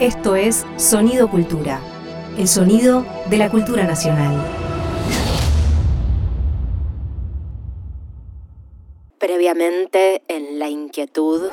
Esto es Sonido Cultura, el sonido de la cultura nacional. Previamente en La Inquietud.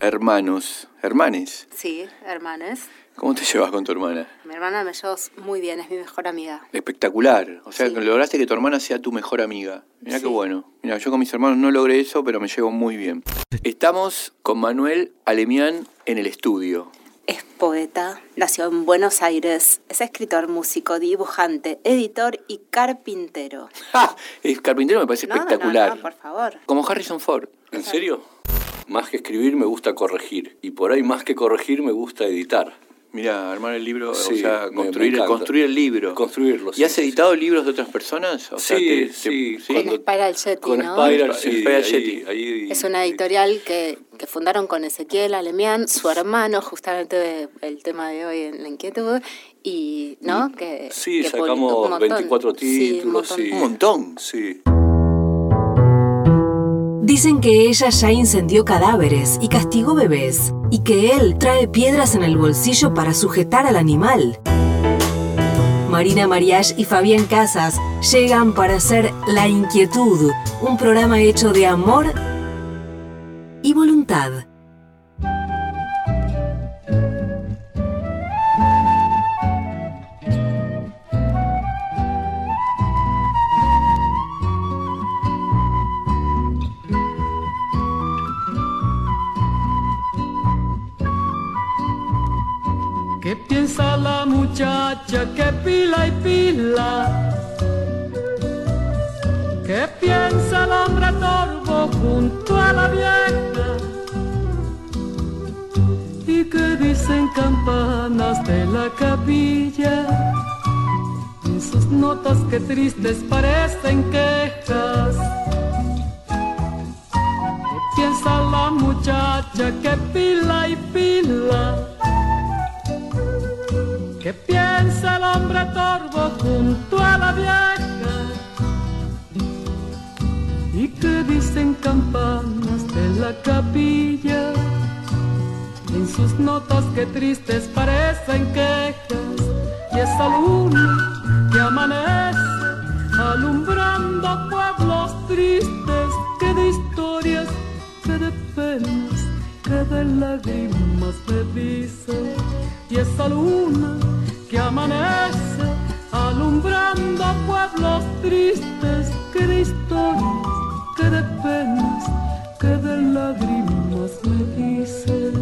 Hermanos, hermanes. Sí, hermanes. ¿Cómo te llevas con tu hermana? Mi hermana me lleva muy bien, es mi mejor amiga. Espectacular. O sea, Sí. lograste que tu hermana sea tu mejor amiga. Mira qué bueno. Mira, yo con mis hermanos no logré eso, pero me llevo muy bien. Estamos con Manuel Alemián en el estudio. Es poeta, nació en Buenos Aires, es escritor, músico, dibujante, editor y carpintero. ¡Ja! El carpintero me parece No, no, espectacular. no, por favor. Como Harrison Ford. ¿En serio? Más que escribir me gusta corregir. Y por ahí más que corregir me gusta editar. Mira, armar el libro, o sea, construir, me encanta. construir el libro. Construirlo, ¿Y sí, has sí, editado libros de otras personas? O sea, Sí, te- te- sí, ¿sí? Con Spiral Jetty, Con ¿no? Spiral. Spiral ahí- ahí- Es una editorial que, que fundaron con Ezequiel Alemián, su hermano, justamente de- el tema de hoy en La Inquietud, y, ¿no? Que, Sí, que sacamos publicó un montón. 24 Sí, un títulos, montón. sí. Un montón. Sí. Dicen que ella ya incendió cadáveres y castigó bebés, y que él trae piedras en el bolsillo para sujetar al animal. Marina Mariach y Fabián Casas llegan para hacer La Inquietud, un programa hecho de amor y voluntad. Piensa la muchacha que pila y pila? ¿Qué piensa el hombre torvo junto a la vieja? ¿Y qué dicen campanas de la capilla? En sus notas que tristes parecen quejas. ¿Qué piensa la muchacha que pila y pila? ¿Qué piensa el hombre torvo junto a la vieja? ¿Y qué dicen campanas de la capilla? En sus notas que tristes parecen quejas y esa luna que amanece alumbrando pueblos tristes que de historias, que de que de lágrimas me dice y esa luna que amanece alumbrando pueblos tristes que de historias, que de penas, que de lágrimas me dice.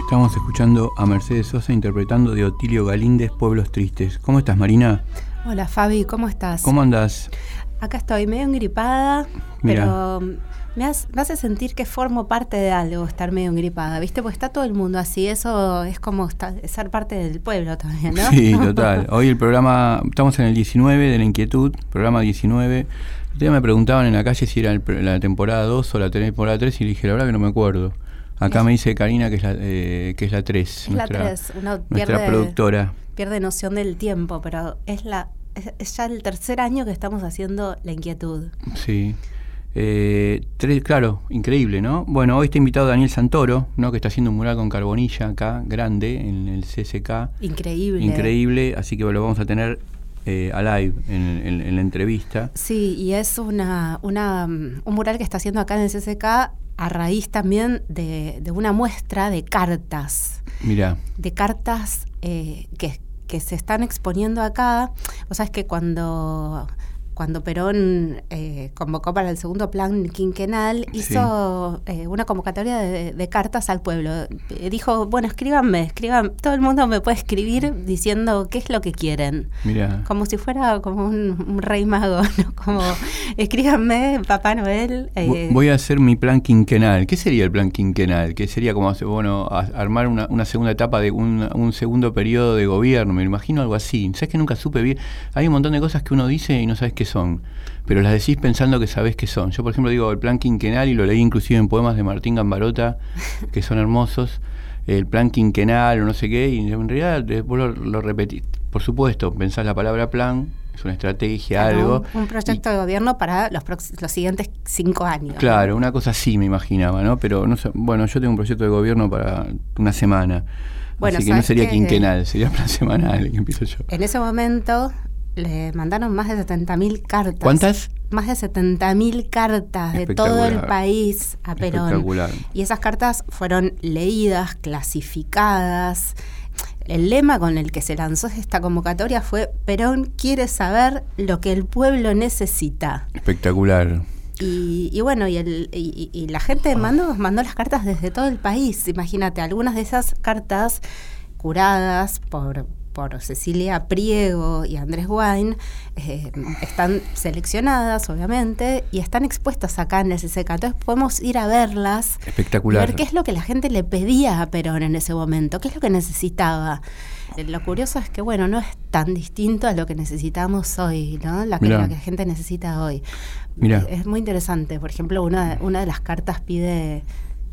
Estamos escuchando a Mercedes Sosa interpretando de Otilio Galíndez Pueblos Tristes. ¿Cómo estás, Marina? Hola Fabi, ¿cómo estás? ¿Cómo andás? Acá estoy medio engripada, pero me, has- me hace sentir que formo parte de algo estar medio engripada, ¿viste? Porque está todo el mundo así, eso es como esta- ser parte del pueblo también, ¿no? Sí, total. Hoy el programa, estamos en el 19 de la inquietud, programa 19. El día me preguntaban en la calle si era el la temporada 2 o la temporada 3 y le dije, la verdad que no me acuerdo. Acá me dice Karina que es la, eh, que es la 3. Es la 3, uno nuestra pierde, productora. pierde noción del tiempo, pero es, la, es, es ya el tercer año que estamos haciendo la inquietud. Sí. Eh, tres, claro, increíble, ¿no? Bueno, hoy está invitado Daniel Santoro, ¿no? Que está haciendo un mural con carbonilla acá, grande, en el CSK. Increíble. Increíble, así que lo vamos a tener eh, a live en, en- en la entrevista. Sí, y es una, una, mm, un mural que está haciendo acá en el CCK a raíz también de, de una muestra de cartas, Mira, de cartas eh, que, que se están exponiendo acá. O sea, es que cuando, cuando Perón eh, convocó para el segundo plan quinquenal, Sí. hizo eh, una convocatoria de, de cartas al pueblo. Eh, dijo, bueno, escríbanme, escriban, todo el mundo me puede escribir diciendo qué es lo que quieren mira. como si fuera como un, un rey mago, ¿no? Como, escríbanme, Papá Noel. eh, Vo- Voy a hacer mi plan quinquenal. ¿Qué sería el plan quinquenal? ¿Qué sería como bueno, a- armar una, una segunda etapa de un, un segundo periodo de gobierno? Me imagino algo así. ¿Sabes que nunca supe bien? Hay un montón de cosas que uno dice y no sabes qué son, pero las decís pensando que sabés qué son. Yo, por ejemplo, digo el plan quinquenal y lo leí inclusive en poemas de Martín Gambarota, que son hermosos. El plan quinquenal o no sé qué, y en realidad después lo, lo repetís. Por supuesto, pensás la palabra plan es una estrategia, Claro, algo. Un, proyecto de gobierno para los, los siguientes cinco años. Claro, una cosa así me imaginaba, ¿no? Pero no sé, bueno, yo tengo un proyecto de gobierno para una semana. Bueno, así que no ¿sabes sería quinquenal, sería plan semanal que empiezo yo. En ese momento le mandaron más de 70.000 cartas. ¿Cuántas? Más de 70.000 cartas de todo el país a Perón. Espectacular. Y esas cartas fueron leídas, clasificadas. El lema con el que se lanzó esta convocatoria fue Perón quiere saber lo que el pueblo necesita. Espectacular. Y, y bueno, y, el, y, y- y la gente mandó, mandó las cartas desde todo el país. Imagínate, algunas de esas cartas curadas por, por Cecilia Priego y Andrés Wine eh, están seleccionadas, obviamente, y están expuestas acá en el CCK. Entonces podemos ir a verlas Espectacular. ver qué es lo que la gente le pedía a Perón en ese momento, qué es lo que necesitaba. Eh, Lo curioso es que, bueno, no es tan distinto a lo que necesitamos hoy, ¿no? La que, la que la gente necesita hoy. Mirá. Es muy interesante. Por ejemplo, una, una de las cartas pide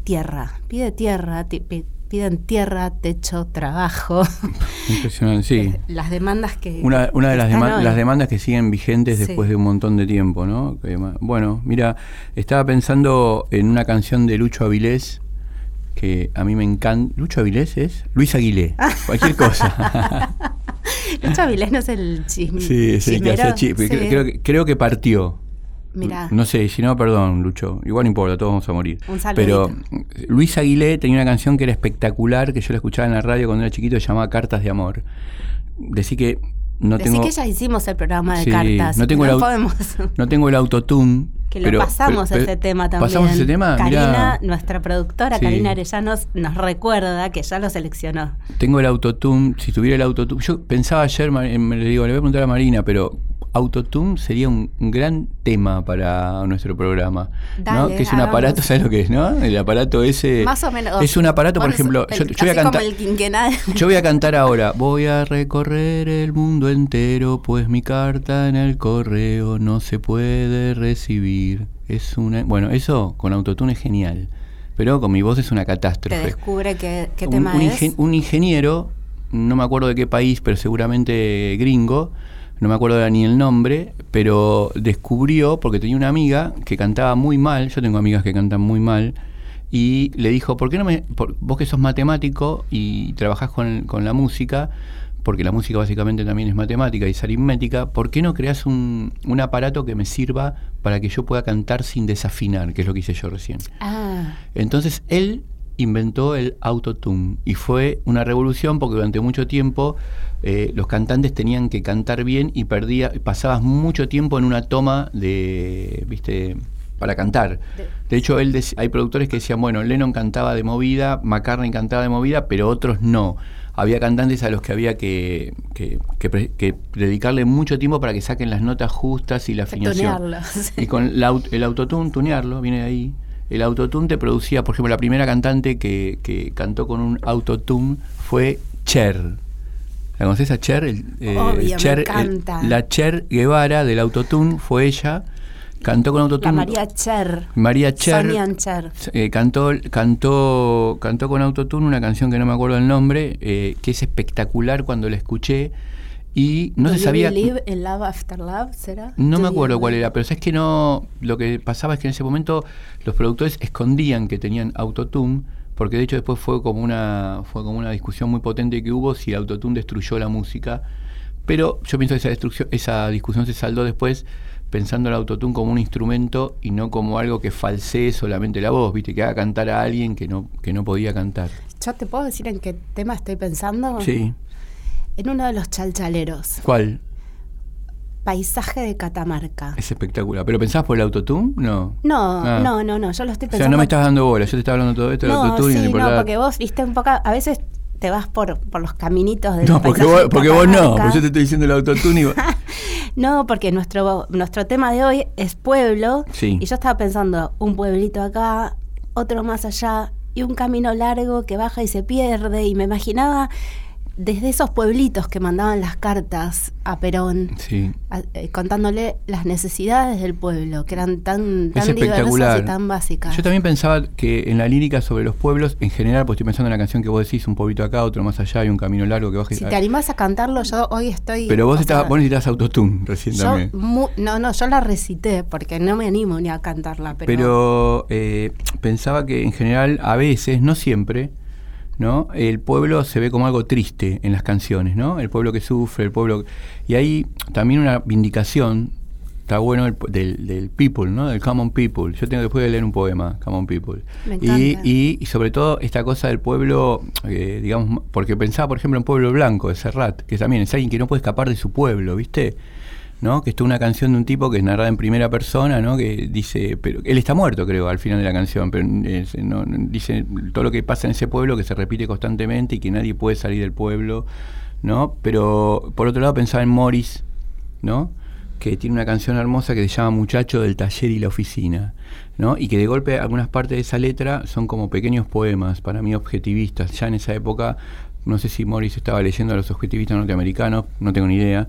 tierra, pide tierra, ti- pi- piden tierra, techo, trabajo. Impresionante, sí. las demandas que... Una, una de las, deman- las demandas que siguen vigentes Sí. después de un montón de tiempo, ¿no? Bueno, mira, estaba pensando en una canción de Lucho Avilés que a mí me encanta. ¿Lucho Avilés es? Luis Aguilé, cualquier cosa. Lucho Avilés no es el chisme. sí, el que hace chi- Sí. Creo, creo que partió. Mirá. No sé, si no, perdón, Lucho. Igual no importa, todos vamos a morir. Un. Pero mm, Luis Aguilé tenía una canción que era espectacular, que yo la escuchaba en la radio cuando era chiquito, se llamaba Cartas de Amor. Decí que no Decí tengo... que ya hicimos el programa de Sí, cartas. no tengo el podemos. No tengo el autotune. Que lo pero- pasamos pero- ese tema también. ¿Pasamos ese tema? Karina, Mirá, nuestra productora, Sí. Karina Arellanos, nos recuerda que ya lo seleccionó. tengo el autotune. Si tuviera el autotune. Yo pensaba ayer, eh, me le digo, le voy a preguntar a Marina, pero autotune sería un, gran tema para nuestro programa. ¿no? Dale, Que es un aparato. ¿sabes lo que es, no? El aparato ese. Más o menos. Es un aparato, por ejemplo. el- yo, yo voy a cantar. Yo voy a cantar ahora. Voy a recorrer el mundo entero, pues mi carta en el correo no se puede recibir. Es una. Bueno, eso con autotune es genial. Pero con mi voz es una Te catástrofe. descubre qué, qué tema un es. ingen- un ingeniero, no me acuerdo de qué país, pero seguramente gringo, no me acuerdo ni el nombre, pero descubrió, porque tenía una amiga que cantaba muy mal, yo tengo amigas que cantan muy mal, y le dijo, ¿por qué no me, por- vos que sos matemático y trabajás con, con la música, porque la música básicamente también es matemática y es aritmética, ¿por qué no creas un, un aparato que me sirva para que yo pueda cantar sin desafinar, que es lo que hice yo recién? Ah, Entonces él inventó el autotune y fue una revolución porque durante mucho tiempo eh, los cantantes tenían que cantar bien y perdía, pasabas mucho tiempo en una toma de, viste, para cantar. De hecho, él hay productores que decían, bueno, Lennon cantaba de movida, McCartney cantaba de movida, pero otros no. Había cantantes a los que había que, que, que pre- que dedicarle mucho tiempo para que saquen las notas justas y la afinación. tunearlo, sí. Y con la el autotune, tunearlo, viene de ahí. El autotune te producía, por ejemplo, la primera cantante que, que cantó con un autotune fue Cher. ¿La conoces a Cher? El, eh, Obvio, me el- encanta. la Cher Guevara del autotune fue ella. Cantó con autotune. la María Cher. María Cher. Sonia Cher. eh, cantó, cantó, cantó con autotune una canción que no me acuerdo el nombre, eh, que es espectacular cuando la escuché. Y no Do se you sabía. believe in love after love, ¿será? No Do me acuerdo cuál era, pero sabes que no. Lo que pasaba es que en ese momento los productores escondían que tenían autotune, porque de hecho después fue como una fue como una discusión muy potente que hubo si autotune destruyó la música. Pero yo pienso que esa destrucción, esa discusión se saldó después pensando el autotune como un instrumento y no como algo que falsee solamente la voz, viste, que haga cantar a alguien que no, que no podía cantar. ¿Yo te puedo decir en qué tema estoy pensando? Sí. En uno de los chalchaleros. ¿Cuál? Paisaje de Catamarca. Es espectacular. ¿Pero pensabas por el autotune? No. No, Ah. no, no, no. Yo lo estoy O pensando. sea, no me estás dando bola, yo te estaba hablando todo esto del No, autotune sí, no porque vos viste un poco. A veces te vas por, por los caminitos del No, porque vos, de porque vos no, porque yo te estoy diciendo el autotune y vos- No, porque nuestro, nuestro tema de hoy es pueblo. Sí. Y yo estaba pensando, un pueblito acá, otro más allá, y un camino largo que baja y se pierde. Y me imaginaba desde esos pueblitos que mandaban las cartas a Perón, Sí. a- eh, contándole las necesidades del pueblo, que eran tan, Es tan diversas y tan básicas. Yo también pensaba que en la lírica sobre los pueblos, en general, pues estoy pensando en la canción que vos decís, un pueblito acá, otro más allá, hay un camino largo que baja. si te animás a cantarlo, yo hoy estoy... Pero vos, estás, sea, vos necesitas autotune recién yo también. mu- no, no, yo la recité porque no me animo ni a cantarla, pero, Pero eh, pensaba que en general, a veces, no siempre, ¿no? El pueblo se ve como algo triste en las canciones, ¿no? El pueblo que sufre, el pueblo... Y hay también una vindicación, está bueno, el- del, del people, ¿no? Del common people. Yo tengo después de leer un poema, common people. Me Y, y, y sobre todo esta cosa del pueblo, eh, digamos, porque pensaba, por ejemplo, en Pueblo Blanco, de Serrat, que también es alguien que no puede escapar de su pueblo, ¿viste? ¿No? Que esto es una canción de un tipo que es narrada en primera persona, ¿no? Que dice, pero él está muerto, creo, al final de la canción, pero no- no- dice todo lo que pasa en ese pueblo que se repite constantemente y que nadie puede salir del pueblo, ¿no? Pero por otro lado pensaba en Morris, ¿no? Que tiene una canción hermosa que se llama Muchacho del taller y la oficina, ¿no? Y que de golpe algunas partes de esa letra son como pequeños poemas, para mí objetivistas. Ya en esa época, no sé si Morris estaba leyendo a los objetivistas norteamericanos, no tengo ni idea,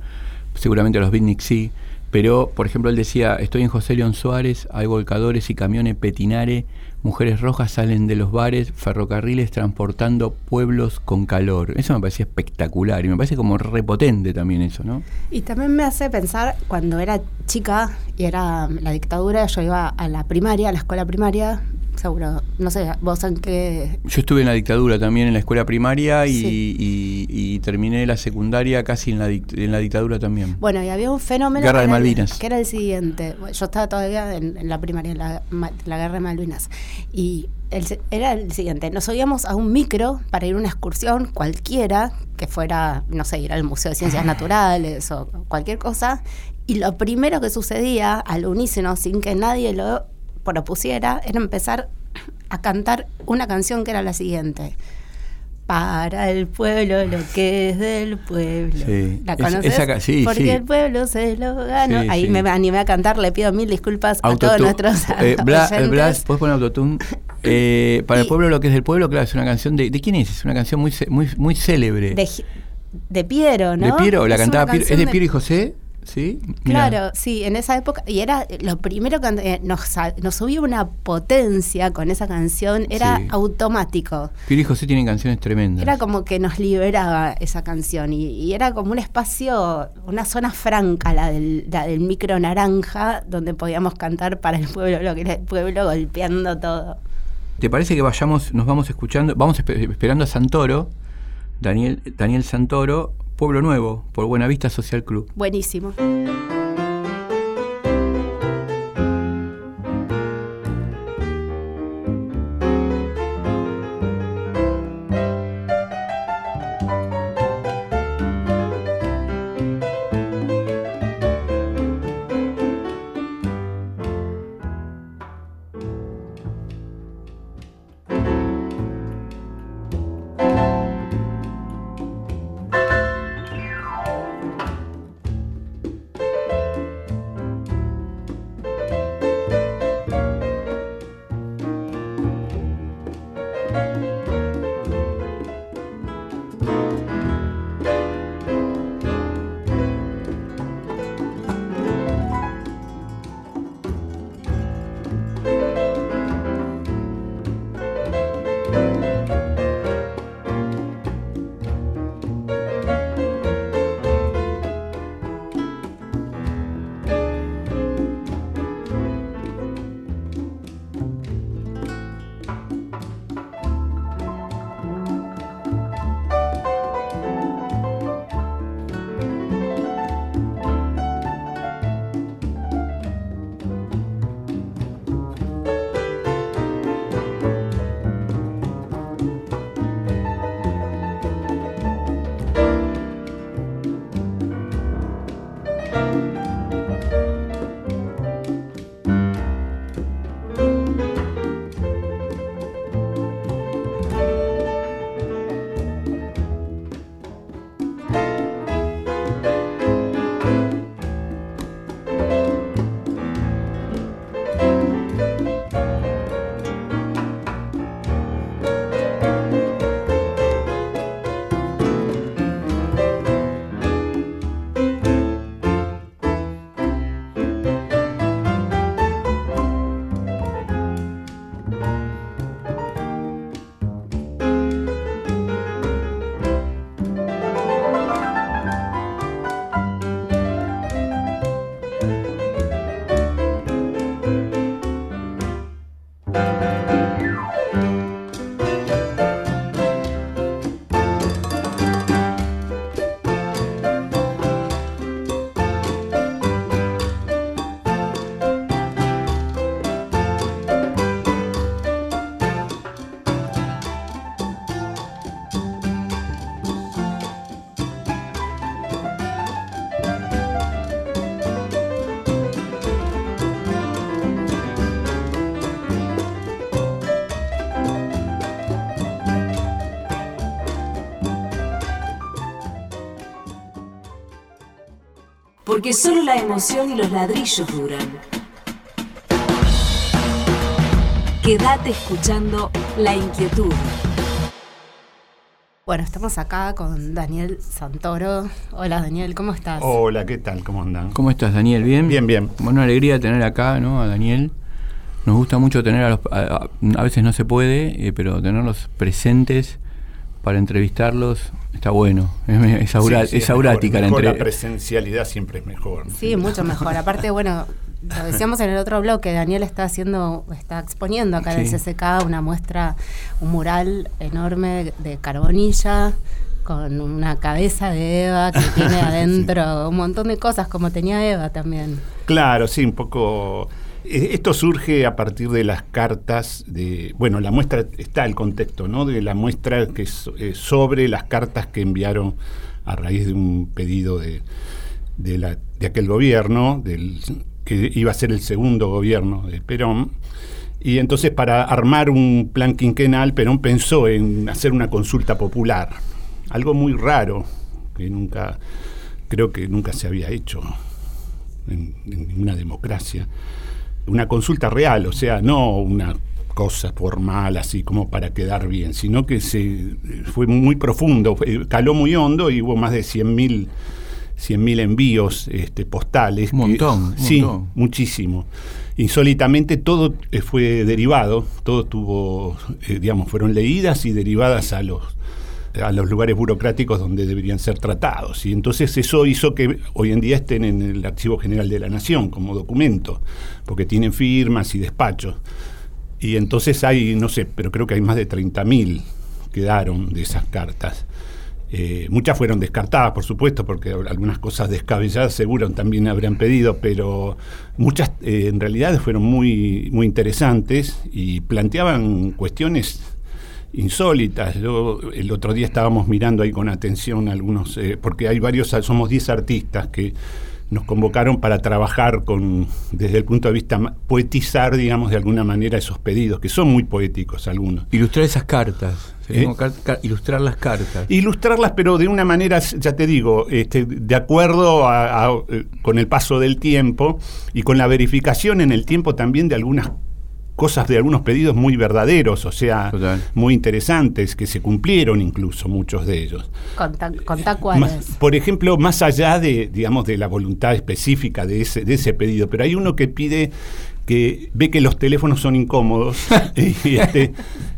seguramente los beatniks sí, pero por ejemplo él decía, estoy en José León Suárez, hay volcadores y camiones petinare, mujeres rojas salen de los bares, ferrocarriles transportando pueblos con calor. Eso me parecía espectacular y me parece como repotente también eso, ¿no? Y también me hace pensar cuando era chica y era la dictadura, yo iba a la primaria, a la escuela primaria, seguro, no sé, vos en qué... Yo estuve en la dictadura también en la escuela primaria y, Sí. y- y terminé la secundaria casi en la, en la dictadura también. Bueno, y había un fenómeno... Guerra de el- Malvinas. que era el siguiente. Yo estaba todavía en, en la primaria, en la, Guerra de Malvinas. Y el era el siguiente. Nos subíamos a un micro para ir a una excursión cualquiera, que fuera, no sé, ir al Museo de Ciencias Naturales o cualquier cosa. Y lo primero que sucedía al unísono, sin que nadie lo propusiera, era empezar a cantar una canción que era la siguiente. Para el pueblo lo que es del pueblo. Sí. ¿La Es- conoces? esa sí, Porque sí. el pueblo se lo ganó. Ahí me animé a cantar, le pido mil disculpas a todos nuestros Eh, Bla- oyentes. Blas, ¿puedes poner autotune? Eh, para el pueblo lo que es del pueblo, claro, es una canción de... ¿De quién es? Es una canción muy muy muy célebre. de, de Piero, ¿no? ¿De Piero? ¿La Es cantaba Piero? ¿Es de Piero y José? ¿Sí? Mirá. Claro, sí, en esa época, y era lo primero que eh, nos, subía una potencia con esa canción, era Sí. automático. Piero y José tienen canciones tremendas. Era como que nos liberaba esa canción y, y era como un espacio, una zona franca, la del, la del micro naranja, donde podíamos cantar para el pueblo, lo que era el pueblo golpeando todo. ¿Te parece que vayamos, nos vamos escuchando, vamos espe- esperando a Santoro, Daniel, Daniel Santoro, Pueblo Nuevo, por Buenavista Social Club? Buenísimo. Porque solo la emoción y los ladrillos duran. Quédate escuchando La Inquietud. Bueno, estamos acá con Daniel Santoro. Hola Daniel, ¿cómo estás? Hola, ¿qué tal? ¿Cómo andan? ¿Cómo estás, Daniel? ¿Bien? Bien, bien. Bueno, una alegría tener acá, ¿no? A Daniel. Nos gusta mucho tener a los... A, a- a veces no se puede, eh, pero tenerlos presentes para entrevistarlos está bueno. Es, es aura- Sí, sí, es aurática la mejor, entre- La presencialidad siempre es mejor. Sí, mucho mejor. Aparte, bueno, lo decíamos en el otro bloque, Daniel está haciendo, está exponiendo acá en el. CCK una muestra, un mural enorme de carbonilla con una cabeza de Eva que tiene adentro un montón de cosas como tenía Eva también. Claro, sí, un poco. Eh, Esto surge a partir de las cartas de. Bueno, la muestra está el contexto, ¿no? De la muestra que es eh, sobre las cartas que enviaron a raíz de un pedido de, de, la, de aquel gobierno, que iba a ser el segundo gobierno de Perón. Y entonces, para armar un plan quinquenal, Perón pensó en hacer una consulta popular. Algo muy raro, que nunca. Creo que nunca se había hecho en, en ninguna democracia, una consulta real, o sea, no una cosa formal así como para quedar bien, sino que se fue muy profundo, caló muy hondo y hubo más de 100.000 100.000 envíos este, postales. Un montón, sí, montón. muchísimo. Insólitamente todo eh, fue derivado, todo tuvo, eh, digamos, fueron leídas y derivadas a los a los lugares burocráticos donde deberían ser tratados. Y entonces eso hizo que hoy en día estén en el Archivo General de la Nación como documento, porque tienen firmas y despachos. Y entonces hay, no sé, pero creo que hay más de 30.000 quedaron de esas cartas. Eh, muchas fueron descartadas, por supuesto, porque algunas cosas descabelladas seguro también habrían pedido, pero muchas eh, en realidad fueron muy, muy interesantes y planteaban cuestiones insólitas. Yo, el otro día estábamos mirando ahí con atención algunos, eh, porque hay varios, somos 10 artistas que nos convocaron para trabajar con, desde el punto de vista, poetizar, digamos, de alguna manera esos pedidos, que son muy poéticos algunos. Ilustrar esas cartas. ¿Eh? Ilustrar las cartas. Ilustrarlas, pero de una manera, ya te digo, este, de acuerdo a- a, eh, con el paso del tiempo y con la verificación en el tiempo también de algunas cosas, de algunos pedidos muy verdaderos, o sea, Total. muy interesantes, que se cumplieron incluso muchos de ellos. Contá, contá Más- cuáles. por ejemplo, más allá de, digamos, de la voluntad específica de ese, de ese pedido, pero hay uno que pide que ve que los teléfonos son incómodos y, este,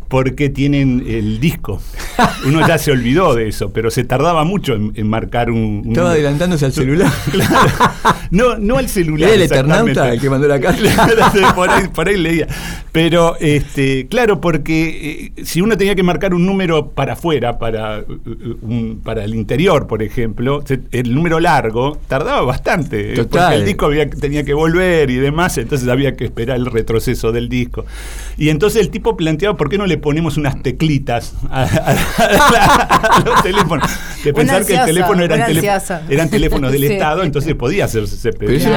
porque tienen el disco. Uno ya se olvidó de eso, pero se tardaba mucho en, en marcar un, un- Estaba adelantándose al celular. Claro. No, no al celular. ¿Era el Eternauta el que mandó la carta? Por, ahí, por ahí leía. Pero, este, claro, porque eh, si uno tenía que marcar un número para afuera, para, uh, uh, un- para el interior, por ejemplo, se- el número largo tardaba bastante. eh, Total. Porque el disco había- tenía que volver y demás, entonces había que esperar el retroceso del disco. Y entonces el tipo planteaba, ¿por qué no le ponemos unas teclitas a, a- a los teléfonos? De pensar que el teléfono el eran teléfonos del Sí. Estado, entonces podía hacerse ese Pero eso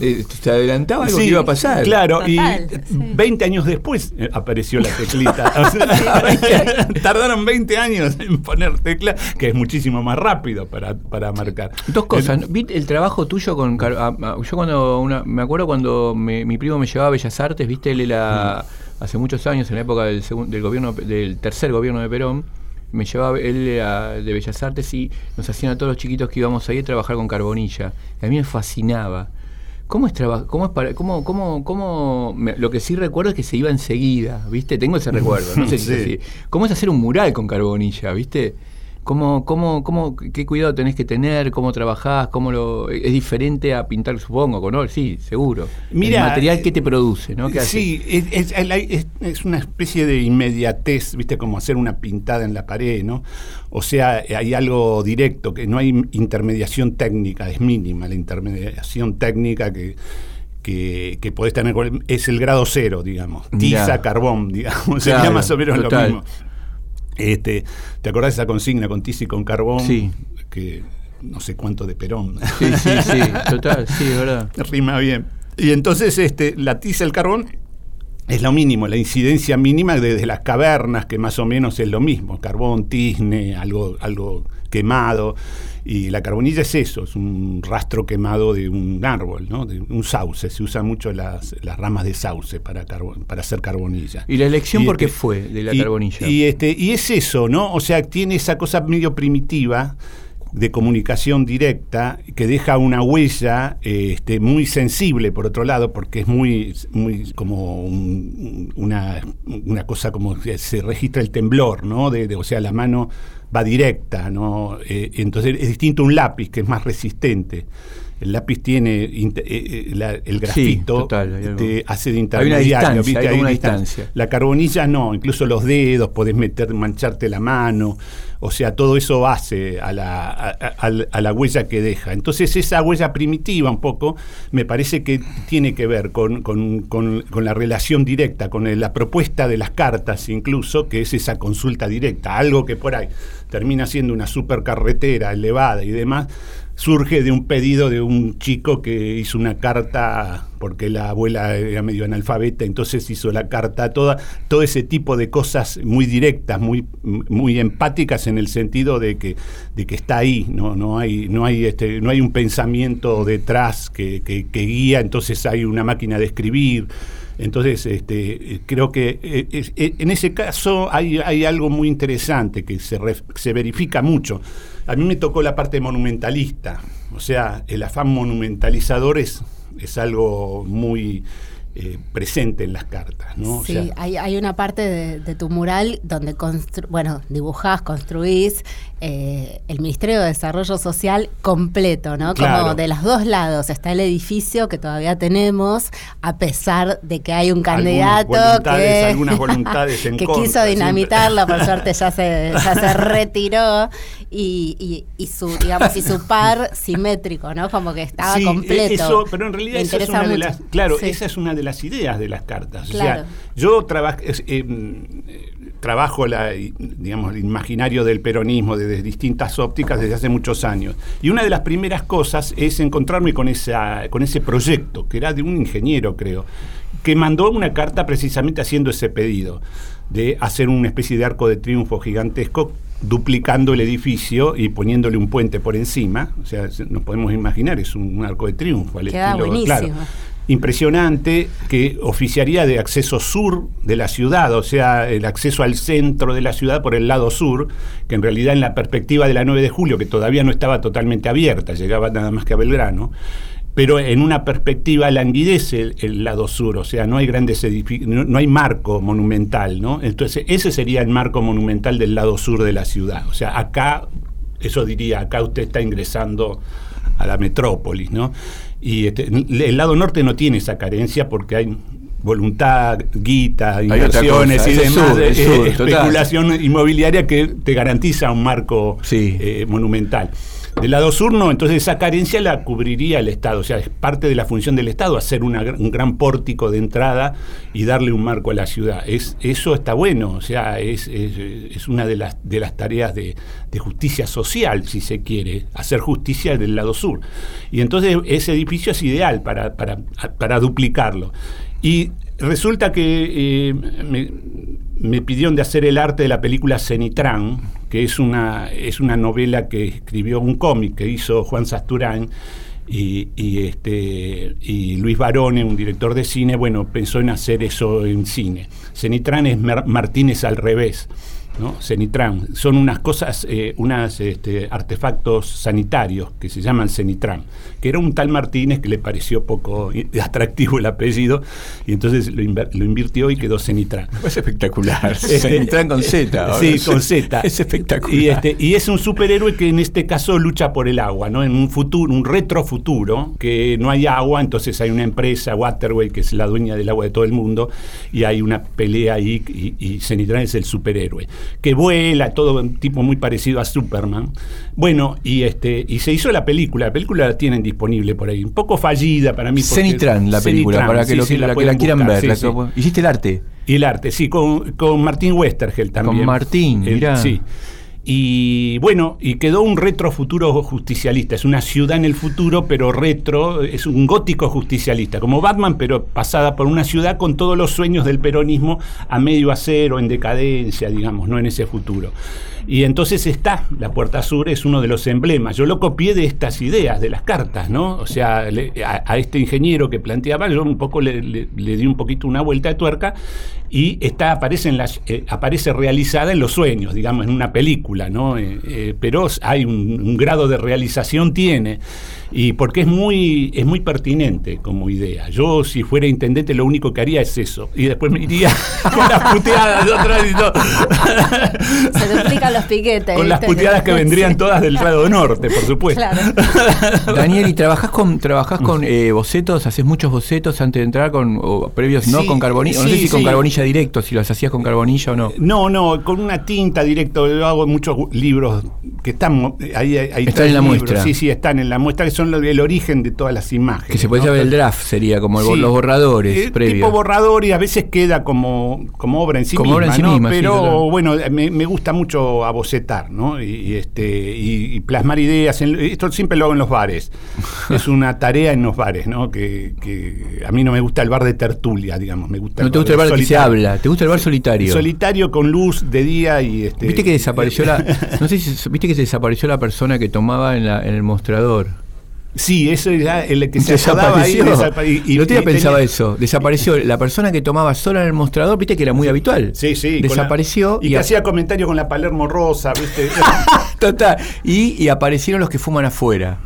eh, se adelantaba algo que iba a pasar. Claro, Total, y sí. 20 años después eh, apareció la teclita. O sea, tardaron 20 años en poner tecla, que es muchísimo más rápido para, para marcar. Dos cosas. ¿no? Vi el trabajo tuyo con. Car- Yo cuando. Una, me acuerdo cuando me- mi primo me llevaba a Bellas Artes, viste, él era. Hace muchos años, en la época del, segun- del gobierno del tercer gobierno de Perón, me llevaba él era de Bellas Artes y nos hacían a todos los chiquitos que íbamos ahí a trabajar con carbonilla. Y a mí me fascinaba. ¿Cómo es trabajar? ¿Cómo es para.? ¿Cómo.? cómo, cómo me- lo que sí recuerdo es que se iba enseguida, ¿viste? Tengo ese recuerdo, no sé si es Sí. así. ¿Cómo es hacer un mural con carbonilla, viste? ¿Cómo, cómo, cómo, ¿Qué cuidado tenés que tener? ¿Cómo trabajás? ¿Cómo lo, ¿Es diferente a pintar, supongo, con óleo? Sí, seguro. Mira, el material que te produce, ¿no? Sí, es, es- es- es una especie de inmediatez, ¿viste? Como hacer una pintada en la pared, ¿no? O sea, hay algo directo, que no hay intermediación técnica, es mínima la intermediación técnica que, que, que podés tener, es el grado cero, digamos. Tiza, carbón, digamos, sería más o menos total. lo mismo. Este, ¿Te acordás de esa consigna con tiza y con carbón? Sí. Que no sé cuánto de Perón. Sí, sí, sí, total, sí, verdad. Rima bien. Y entonces este, la tiza, el carbón, es lo mínimo, la incidencia mínima desde las cavernas, que más o menos es lo mismo, carbón, tizne, algo, algo quemado. Y la carbonilla es eso, es un rastro quemado de un árbol, ¿no? de un sauce. Se usan mucho las, las ramas de sauce para, para hacer carbonilla. ¿Y la elección por qué este- fue de la y- carbonilla? Y, este, y es eso, ¿no? O sea, tiene esa cosa medio primitiva de comunicación directa que deja una huella eh, este, muy sensible por otro lado porque es muy muy como un- una, una cosa como que se registra el temblor no de, de- o sea la mano va directa no Eh, entonces es distinto un lápiz que es más resistente el lápiz tiene eh, eh, la- el grafito total, te hace de Hay una intermediario hay una distancia. La carbonilla no, incluso los dedos, podés meter, mancharte la mano, o sea, todo eso hace a la, a, a- a la huella que deja. Entonces esa huella primitiva un poco me parece que tiene que ver con, con- con- con la relación directa, con la propuesta de las cartas incluso, que es esa consulta directa, algo que por ahí termina siendo una supercarretera elevada y demás, surge de un pedido de un chico que hizo una carta porque la abuela era medio analfabeta, entonces hizo la carta, toda, todo ese tipo de cosas muy directas, muy, muy empáticas en el sentido de que, de que está ahí, no, no hay, no hay este, no hay un pensamiento detrás que, que- que guía, entonces hay una máquina de escribir. Entonces, este, creo que eh, eh, en ese caso hay, hay algo muy interesante que se, se verifica mucho. A mí me tocó la parte monumentalista, o sea, el afán monumentalizador es, es algo muy eh, presente en las cartas, ¿no? O Sí, sea, hay, hay una parte de, de tu mural donde, constru- bueno, dibujás, construís eh, el Ministerio de Desarrollo Social completo, ¿no? Claro. Como de los dos lados está el edificio que todavía tenemos, a pesar de que hay un candidato voluntades, que, algunas voluntades en que contra, quiso siempre. dinamitarlo, por suerte ya se, ya se retiró, y, y- y su, digamos, y su par simétrico, ¿no? Como que estaba Sí, completo. Eso, pero en realidad esa es una de las, claro, Sí. esa es una de las ideas de las cartas. Claro. O sea, yo traba- eh, eh, trabajo la, digamos, el imaginario del peronismo desde distintas ópticas desde hace muchos años. Y una de las primeras cosas es encontrarme con, esa, con ese proyecto, que era de un ingeniero, creo, que mandó una carta precisamente haciendo ese pedido de hacer una especie de arco de triunfo gigantesco duplicando el edificio y poniéndole un puente por encima, o sea, se- nos podemos imaginar, es un, un arco de triunfo al Queda estilo, buenísimo. claro, impresionante que oficiaría de acceso sur de la ciudad, o sea, el acceso al centro de la ciudad por el lado sur, que en realidad en la perspectiva de la 9 de julio, que todavía no estaba totalmente abierta, llegaba nada más que a Belgrano, pero en una perspectiva languidece el, lado sur, o sea, no hay grandes edificios, no, no hay marco monumental, ¿no? Entonces, ese sería el marco monumental del lado sur de la ciudad. O sea, acá, eso diría, acá usted está ingresando a la metrópolis, ¿no? Y este, el lado norte no tiene esa carencia porque hay voluntad, guita, inversiones y demás, sur, eh, sur, total. especulación inmobiliaria que te garantiza un marco Sí. eh, monumental. Del lado sur no, entonces esa carencia la cubriría el Estado, o sea, es parte de la función del Estado hacer un gran pórtico de entrada y darle un marco a la ciudad. Es, eso está bueno, o sea, es, una de las, de las tareas de, justicia social, si se quiere, hacer justicia del lado sur. Y entonces ese edificio es ideal para, para, para duplicarlo. Y resulta que eh, me, me pidieron de hacer el arte de la película Cenitrán, que es una, es una novela que escribió un cómic que hizo Juan Sasturán y, este, y Luis Barone, un director de cine, bueno, pensó en hacer eso en cine. Cenitrán es Mar- Martínez al revés. ¿No? Cenitrán. Son unas cosas, eh, unos este, artefactos sanitarios que se llaman Cenitrán, que era un tal Martínez que le pareció poco atractivo el apellido y entonces lo, invirtió y quedó Cenitrán. Es espectacular. Este, Se entran con Z. Sí, con Z. Es espectacular. Y, este, y es un superhéroe que en este caso lucha por el agua, ¿no? En un futuro, un retrofuturo, que no hay agua, entonces hay una empresa, Waterway, que es la dueña del agua de todo el mundo, y hay una pelea ahí, y, y Zenitran es el superhéroe, que vuela, todo un tipo muy parecido a Superman. Bueno, y este, y se hizo la película, la película la tienen disponible por ahí, un poco fallida para mí. Cenitran, la película, para que, sí, lo, sí, la, que la quieran buscar, ver. sí, la sí. que- Hiciste el arte. Y el arte, sí, con, con Martín Westergel también. Con Martín, El- mirá. Sí. Y bueno, y quedó un retro futuro justicialista. Es una ciudad en el futuro, pero retro, es un gótico justicialista, como Batman, pero pasada por una ciudad con todos los sueños del peronismo a medio acero, en decadencia, digamos, no en ese futuro. Y entonces está, la Puerta Sur es uno de los emblemas. Yo lo copié de estas ideas, de las cartas, ¿no? O sea, le- a, este ingeniero que planteaba, yo un poco le- le di un poquito una vuelta de tuerca y está, aparece, en eh, aparece realizada en los sueños, digamos, en una película, ¿no? Eh, eh, pero hay un, un grado de realización, tiene. Y porque es muy, es muy pertinente como idea. Yo, si fuera intendente, lo único que haría es eso. Y después me iría con las puteadas otra vez y todo. Se duplican los piquetes. Con las puteadas que vendrían todas del lado norte, por supuesto. Claro. Daniel, ¿y trabajás con, trabajás con eh, bocetos? ¿Haces muchos bocetos antes de entrar con o previos, no con carbonilla? no sé sí, si con sí. carbonilla directo, si los hacías con carbonilla o no. No, no, con una tinta directo. Yo hago muchos libros que están mo- ahí. Están en la libros. muestra. Sí, sí, están en la muestra, son lo- el origen de todas las imágenes. Que se puede ¿no? saber el draft, sería como el Sí. los borradores Eh, previos. Tipo borrador y a veces queda como, como obra en sí Como misma. obra en sí ¿no? misma, sí, Pero bueno, me, me gusta mucho abocetar, ¿no? Y, y, este, y, y plasmar ideas. En- esto siempre lo hago en los bares. es una tarea en los bares, ¿no? Que, que a mí no me gusta el bar de tertulia, digamos. Me gusta no te gusta el bar que se solitario. habla, te gusta el bar solitario. Solitario con luz de día y este. Viste que desapareció la. No sé si viste que se desapareció la persona que tomaba en, la- en el mostrador. Sí, eso era el que se ahí. Desapareció. desapa- y- y- día y pensaba tenía- eso. Desapareció la persona que tomaba sola en el mostrador, viste que era muy habitual. Sí, sí. la- Desapareció y que hacía comentarios con la Palermo Rosa, ¿viste? Total. Y, aparecieron los que fuman afuera.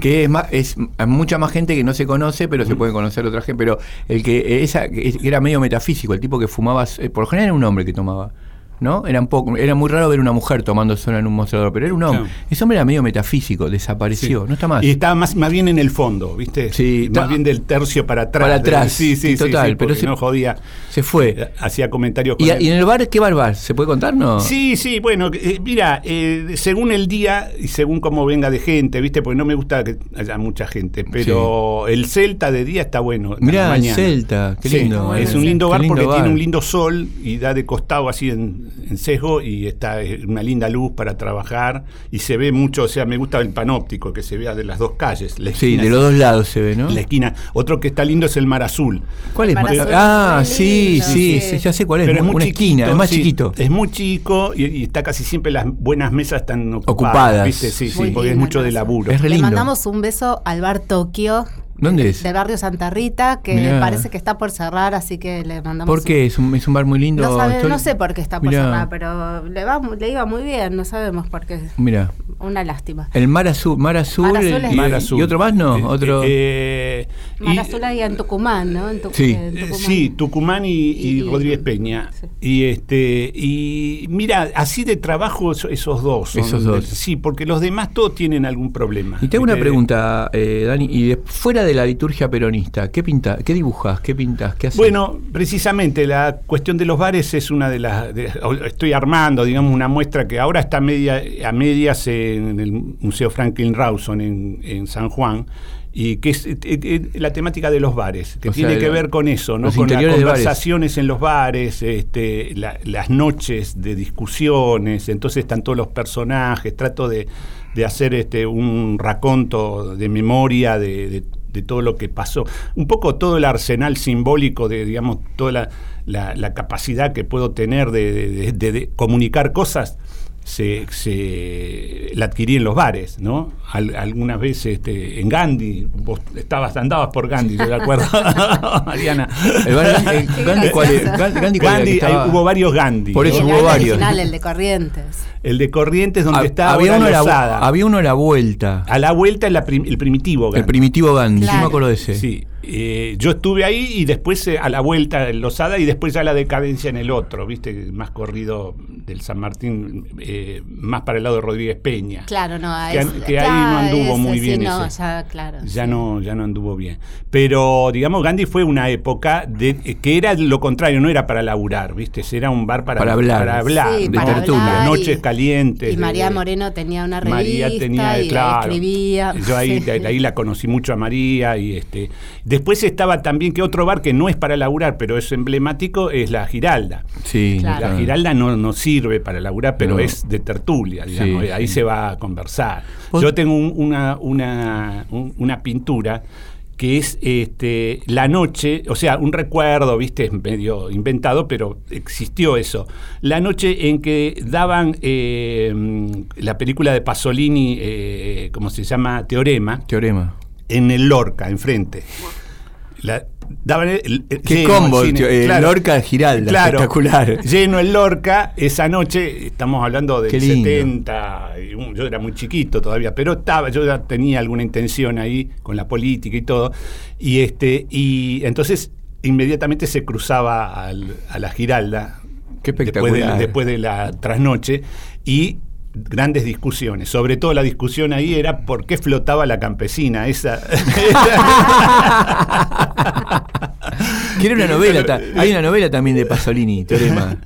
Que es, más, es mucha más gente que no se conoce, pero se puede conocer otra gente. Pero el que, esa, que es- que era medio metafísico, el tipo que fumaba, eh, por lo general era un hombre que tomaba. ¿No? Era, un poco, era muy raro ver una mujer tomando sola en un mostrador, pero era un hombre. Claro. Ese hombre era medio metafísico, desapareció. Sí. No está más. Y estaba más, más bien en el fondo, ¿viste? Sí, más bien del tercio para atrás. Para atrás, Sí, sí, total, sí, pero se- no jodía. Se fue. Hacía comentarios con ¿Y, él. y en el bar qué bar vas? ¿Se puede contar? No. Sí, sí, bueno, eh, mira, eh, según el día y según cómo venga de gente, ¿viste? Porque no me gusta que haya mucha gente, pero el Celta de día está bueno. a la Mirá, el. Celta, qué lindo. Es eh. un lindo bar porque bar. tiene un lindo sol y da de costado así en, en sesgo y está una linda luz para trabajar y se ve mucho, o sea, me gusta el panóptico que se vea de las dos calles. la Sí, esquina de los dos lados se ve, ¿no? la esquina. Otro que está lindo es el Mar Azul. ¿Cuál es? Mar Azul Ah, sí, lindo, sí, sí. sí, ya sé cuál es. Pero es muy una chiquito, esquina, es más sí, chiquito. Es muy chico y, y está casi siempre las buenas mesas están ocupadas. Ocupadas. ¿viste? Sí, sí, porque es mucho de laburo. Es re Le lindo. mandamos un beso al bar Tokio. ¿Dónde es? Del barrio Santa Rita, que Mirá. parece que está por cerrar, así que le mandamos. ¿Por qué? Es un, es un bar muy lindo. No, sabe- Estoy- no sé por qué está por Mirá. cerrar, pero le, va, le iba muy bien, no sabemos por qué. Mira, Una lástima. el Mar Azul, Mar Azul, Mar Azul es- y, Mar Azul. y otro más, ¿no? Eh, otro. eh, Mar y- Azul ahí en Tucumán, ¿no? En Tu- Sí. en Eh, Tucumán. Sí, Tucumán y, y Y- Rodríguez Peña. Sí. Y este y mira, así de trabajo eso- esos dos. son Esos dos. sí, porque los demás todos tienen algún problema. y tengo una ¿viste? pregunta, eh, Dani, y de- fuera de la liturgia peronista, ¿qué pinta, qué dibujas, qué pintas, qué haces? Bueno, precisamente la cuestión de los bares es una de las. de- estoy armando, digamos, una muestra que ahora está media, a medias en el Museo Franklin Rawson en, en San Juan. Y que es eh, eh, la temática de los bares, que O tiene sea, que ver con eso, ¿no? Con las de conversaciones en los bares, este, la- las noches de discusiones, entonces están todos los personajes, trato de, de hacer este, un raconto de memoria de, de- de todo lo que pasó, un poco todo el arsenal simbólico de, digamos, toda la, la- la capacidad que puedo tener de, de- comunicar cosas. Se, se- la adquirí en los bares, ¿no? Al- algunas veces este, en Gandhi, vos estabas, andabas por Gandhi, yo de acuerdo, Mariana. El bar- el- Qué Gandhi, ¿cuál es? Gandhi, estaba- hay- hubo varios Gandhi. Por eso el hubo varios. original, el de Corrientes. El de Corrientes, donde Ha- está había, uno a la, Lozada. había uno a la vuelta. A la vuelta la prim- el primitivo Gandhi. El primitivo Gandhi, yo me acuerdo de ese. Sí, eh, yo estuve ahí y después eh, a la vuelta en Lozada y después ya la decadencia en el otro, ¿viste? Más corrido del San Martín, eh, más para el lado de Rodríguez Peña. Claro, no, Que, es- que ahí no anduvo ese muy sí, bien no, ese. ya, claro. Ya sí. no, ya no anduvo bien. Pero, digamos, Gandhi fue una época de, eh, que era lo contrario, no era para laburar, ¿viste? Era un bar para, Para hablar. Para hablar, Sí, de para tertulia, hablar y- noches calientes. Y María de- Moreno tenía una revista María tenía, y claro. escribía. Yo ahí, Sí. de, de ahí la conocí mucho a María y este. Después estaba también que otro bar que no es para laburar, pero es emblemático, es la Giralda. Sí, Claro. La Giralda no, no sirve para laburar, pero No. es de tertulia, digamos. Sí, ahí sí. se va a conversar. Vos- Yo tengo un- una, una, un- una pintura que es este, la noche, o sea, un recuerdo, viste, es medio inventado, pero existió eso. La noche en que daban eh, la película de Pasolini, eh, ¿cómo se llama? Teorema, Teorema. en el Lorca, enfrente. La, daban el, el- Qué lleno combo, el cine, tío, el Lorca Giralda, espectacular. Lleno el Lorca, esa noche, estamos hablando del Qué lindo. 70, y un- yo era muy chiquito todavía, pero estaba, yo ya tenía alguna intención ahí con la política y todo, y este, y entonces inmediatamente se cruzaba al- a la Giralda, Qué después de, espectacular. después de la trasnoche, y grandes discusiones. Sobre todo la discusión ahí era por qué flotaba la campesina. Esa, Quiero una novela, hay una novela también de Pasolini, Teorema.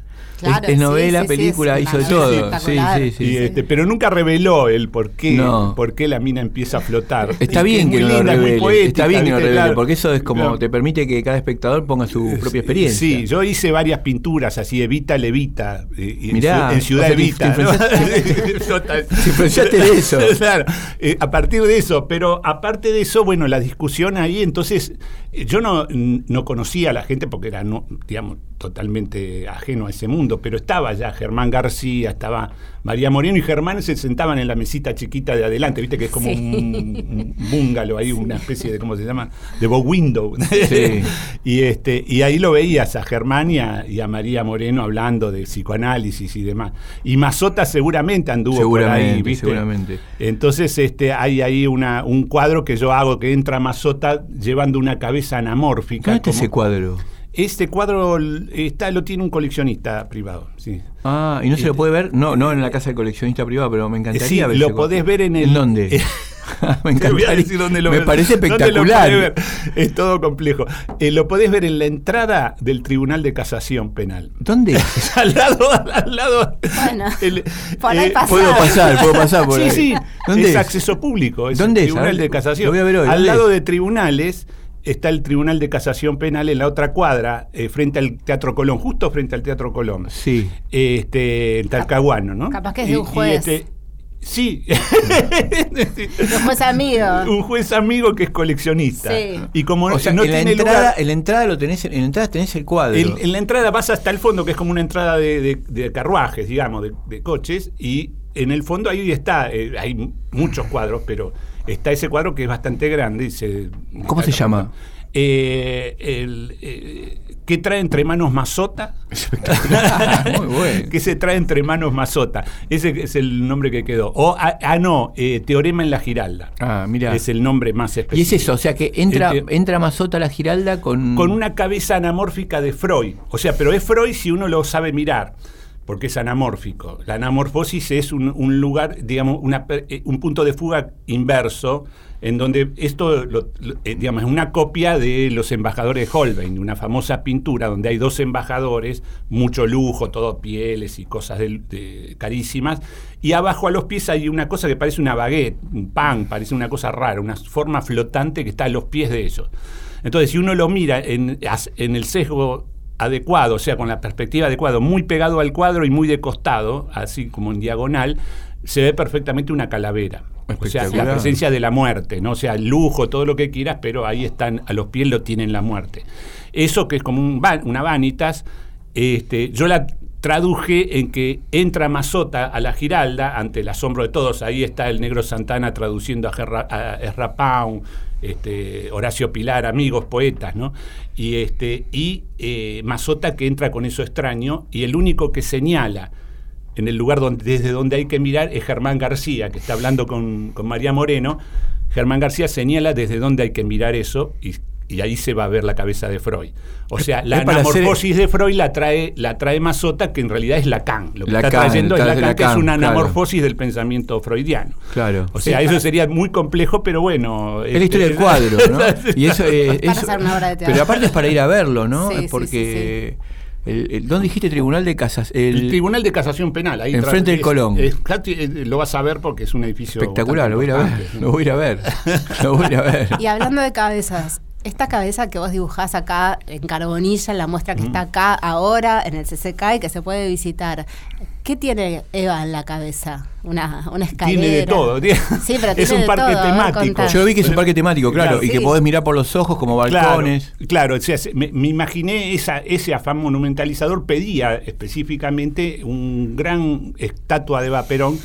Claro, es, es sí, novela, sí, sí, película, es hizo de todo. Sí, sí, sí. Y, este, pero nunca reveló el por qué, No. por qué la mina empieza a flotar. Está bien que no lo revele. poética, Está bien que no ¿viste? revele, Claro. porque eso es como Claro. te permite que cada espectador ponga su propia experiencia. Sí, yo hice varias pinturas así, Evita Levita, eh, y en, Mirá, Ciu- en Ciudad o sea, Evita. de eso. Claro, eh, a partir de eso, pero aparte de eso, bueno, la discusión ahí, entonces, eh, yo no, no conocía a la gente porque era, no, digamos, totalmente ajeno a ese mundo, pero estaba ya Germán García, estaba María Moreno y Germán se sentaban en la mesita chiquita de adelante, viste que es como Sí. un, un bungalow ahí, una especie de, ¿cómo se llama? De bow window. Sí. y, este, y ahí lo veías a Germán y a, y a María Moreno hablando de psicoanálisis y demás. Y Mazota seguramente anduvo por ahí, Seguramente, ¿viste? seguramente. Entonces este, hay ahí una, un cuadro que yo hago que entra Mazota llevando una cabeza anamórfica. ¿Dónde está como- ese cuadro? Este cuadro está, lo tiene un coleccionista privado, sí. Ah, ¿y no se lo puede ver? No, no en la casa del coleccionista privado, pero me encantaría Sí, ver lo podés ver en el- ¿En dónde? me Te voy a encantaría. decir dónde lo me ves. parece ¿Dónde lo espectacular. ver? Es todo complejo. Eh, lo podés ver en la entrada del Tribunal de Casación Penal. ¿Dónde? al lado, al lado. Bueno, el- por ahí eh, pasás. Puedo pasar, puedo pasar por sí, ahí. sí. ¿Dónde es, es? acceso público. Es ¿Dónde el es? Tribunal ver, de Casación. lo voy a ver hoy, Al ¿dónde lado es? de tribunales está el Tribunal de Casación Penal en la otra cuadra, eh, frente al Teatro Colón, justo frente al Teatro Colón. Sí. Este, en Talcahuano, ¿no? Capaz que es de un Y- y juez. este- sí. Un juez amigo. un juez amigo que es coleccionista. Sí. Y como O sea, no en, la tiene entrada, lugar. en la entrada lo tenés, en la entrada tenés el cuadro. En, en la entrada vas hasta el fondo, que es como una entrada de, de- de carruajes, digamos, de, de coches, y en el fondo ahí está, eh, hay muchos cuadros, pero está ese cuadro que es bastante grande. y se- ¿Cómo se llama? Eh, el, eh, ¿Qué trae entre manos Mazota? Muy bueno. ¿Qué se trae entre manos Mazota? Ese es el nombre que quedó. O, ah, ah, no, eh, Teorema en la Giralda. Ah, mira. Es el nombre más específico. Y es eso, o sea que entra, entra Mazota la Giralda con. con una cabeza anamórfica de Freud. O sea, pero es Freud si uno lo sabe mirar, porque es anamórfico. La anamorfosis es un, lugar, digamos, eh, un punto de fuga inverso, en donde esto, lo- eh, digamos, es una copia de los embajadores de Holbein, una famosa pintura donde hay dos embajadores, mucho lujo, todo pieles y cosas de- carísimas, y abajo a los pies hay una cosa que parece una baguette, un pan, parece una cosa rara, una forma flotante que está a los pies de ellos. Entonces, si uno lo mira en, en el sesgo adecuado, o sea, con la perspectiva adecuada, muy pegado al cuadro y muy de costado, así como en diagonal, se ve perfectamente una calavera. O sea, la presencia de la muerte, ¿no? O sea, el lujo, todo lo que quieras, pero ahí están, a los pies lo tienen la muerte. Eso que es como un una vanitas, este, yo la traduje en que entra Mazota a la Giralda ante el asombro de todos. Ahí está el negro Santana traduciendo a, Gerra- a Ezra Pound, este, Horacio Pilar, amigos, poetas, ¿no? Y, este, y eh, Mazota que entra con eso extraño y el único que señala en el lugar donde, desde donde hay que mirar es Germán García, que está hablando con, con María Moreno. Germán García señala desde dónde hay que mirar eso y, y ahí se va a ver la cabeza de Freud. O sea, la Es anamorfosis de Freud la trae, la trae Mazota, que en realidad es Lacan. Lo que está Lacan, trayendo es trae Lacan, que es Lacan, una claro. anamorfosis del pensamiento freudiano. Claro. O sea, Sí, eso para- sería muy complejo, pero bueno. Es la historia del cuadro, ¿no? Y eso, eh, Para eso- hacer una obra de teatro. Pero aparte es para ir a verlo, ¿no? Sí, sí, Porque. El, el- ¿Dónde dijiste Tribunal de Casas? El, Tribunal de Casación Penal, ahí Enfrente del Colón. es- es- eh, lo vas a ver porque es un edificio Espectacular, lo voy a ver. Lo voy a ir a ver. Lo voy a ir a ver. Y hablando de cabezas, Esta cabeza que vos dibujás acá en Carbonilla, en la muestra que está acá ahora en el CCK y que se puede visitar, ¿qué tiene Eva en la cabeza? Una, una escalera. Tiene de todo. tiene- Sí, pero es tiene un de parque todo, temático. Yo vi que es un parque temático, claro, Claro, y que podés mirar por los ojos como balcones. Claro, claro, o sea, se- me, me imaginé esa, ese afán monumentalizador, pedía específicamente un gran estatua de Eva Perón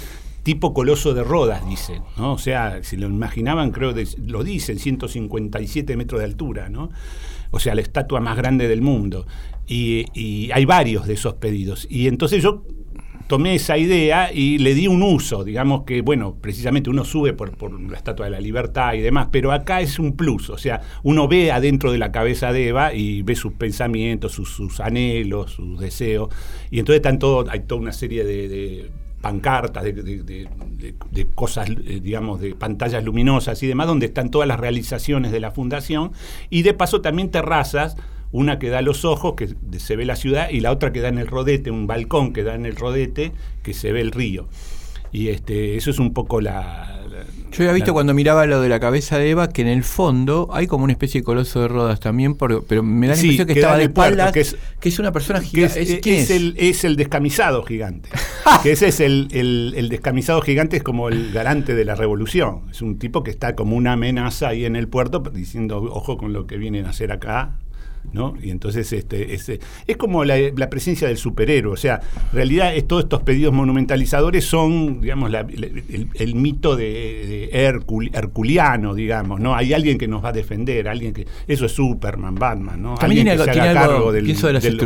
tipo coloso de Rodas, dicen, ¿no? O sea, si lo imaginaban, creo, de- lo dicen, 157 metros de altura, ¿no? O sea, la estatua más grande del mundo. Y, hay varios de esos pedidos. Y entonces yo tomé esa idea y le di un uso, digamos que, bueno, precisamente uno sube por, por la Estatua de la Libertad y demás, pero acá es un plus, o sea, uno ve adentro de la cabeza de Eva y ve sus pensamientos, sus, sus anhelos, sus deseos, y entonces están todo, hay toda una serie de pancartas, de, de- de- de- cosas, eh, digamos, de pantallas luminosas y demás, donde están todas las realizaciones de la fundación, y de paso también terrazas, una que da los ojos, que se ve la ciudad, y la otra que da en el rodete, un balcón que da en el rodete, que se ve el río. Y este, eso es un poco la... Yo había visto cuando miraba lo de la cabeza de Eva que en el fondo hay como una especie de coloso de rodas también, por- pero me da la Sí, impresión que estaba de espaldas, que es- que es una persona gigante. es, ¿Es- ¿quién es el, es el descamisado gigante. que ese es el, el- el descamisado gigante, es como el garante de la revolución. Es un tipo que está como una amenaza ahí en el puerto diciendo, ojo con lo que vienen a hacer acá. ¿No? Y entonces este, ese- es como la, la presencia del superhéroe, o sea, en realidad es- todos estos pedidos monumentalizadores son, digamos, la- la- el, el mito de, herculiano, digamos, ¿no? Hay alguien que nos va a defender, alguien que... Eso es Superman, Batman, ¿no? También alguien tiene algo, que se tiene haga algo, cargo del, pienso de las, del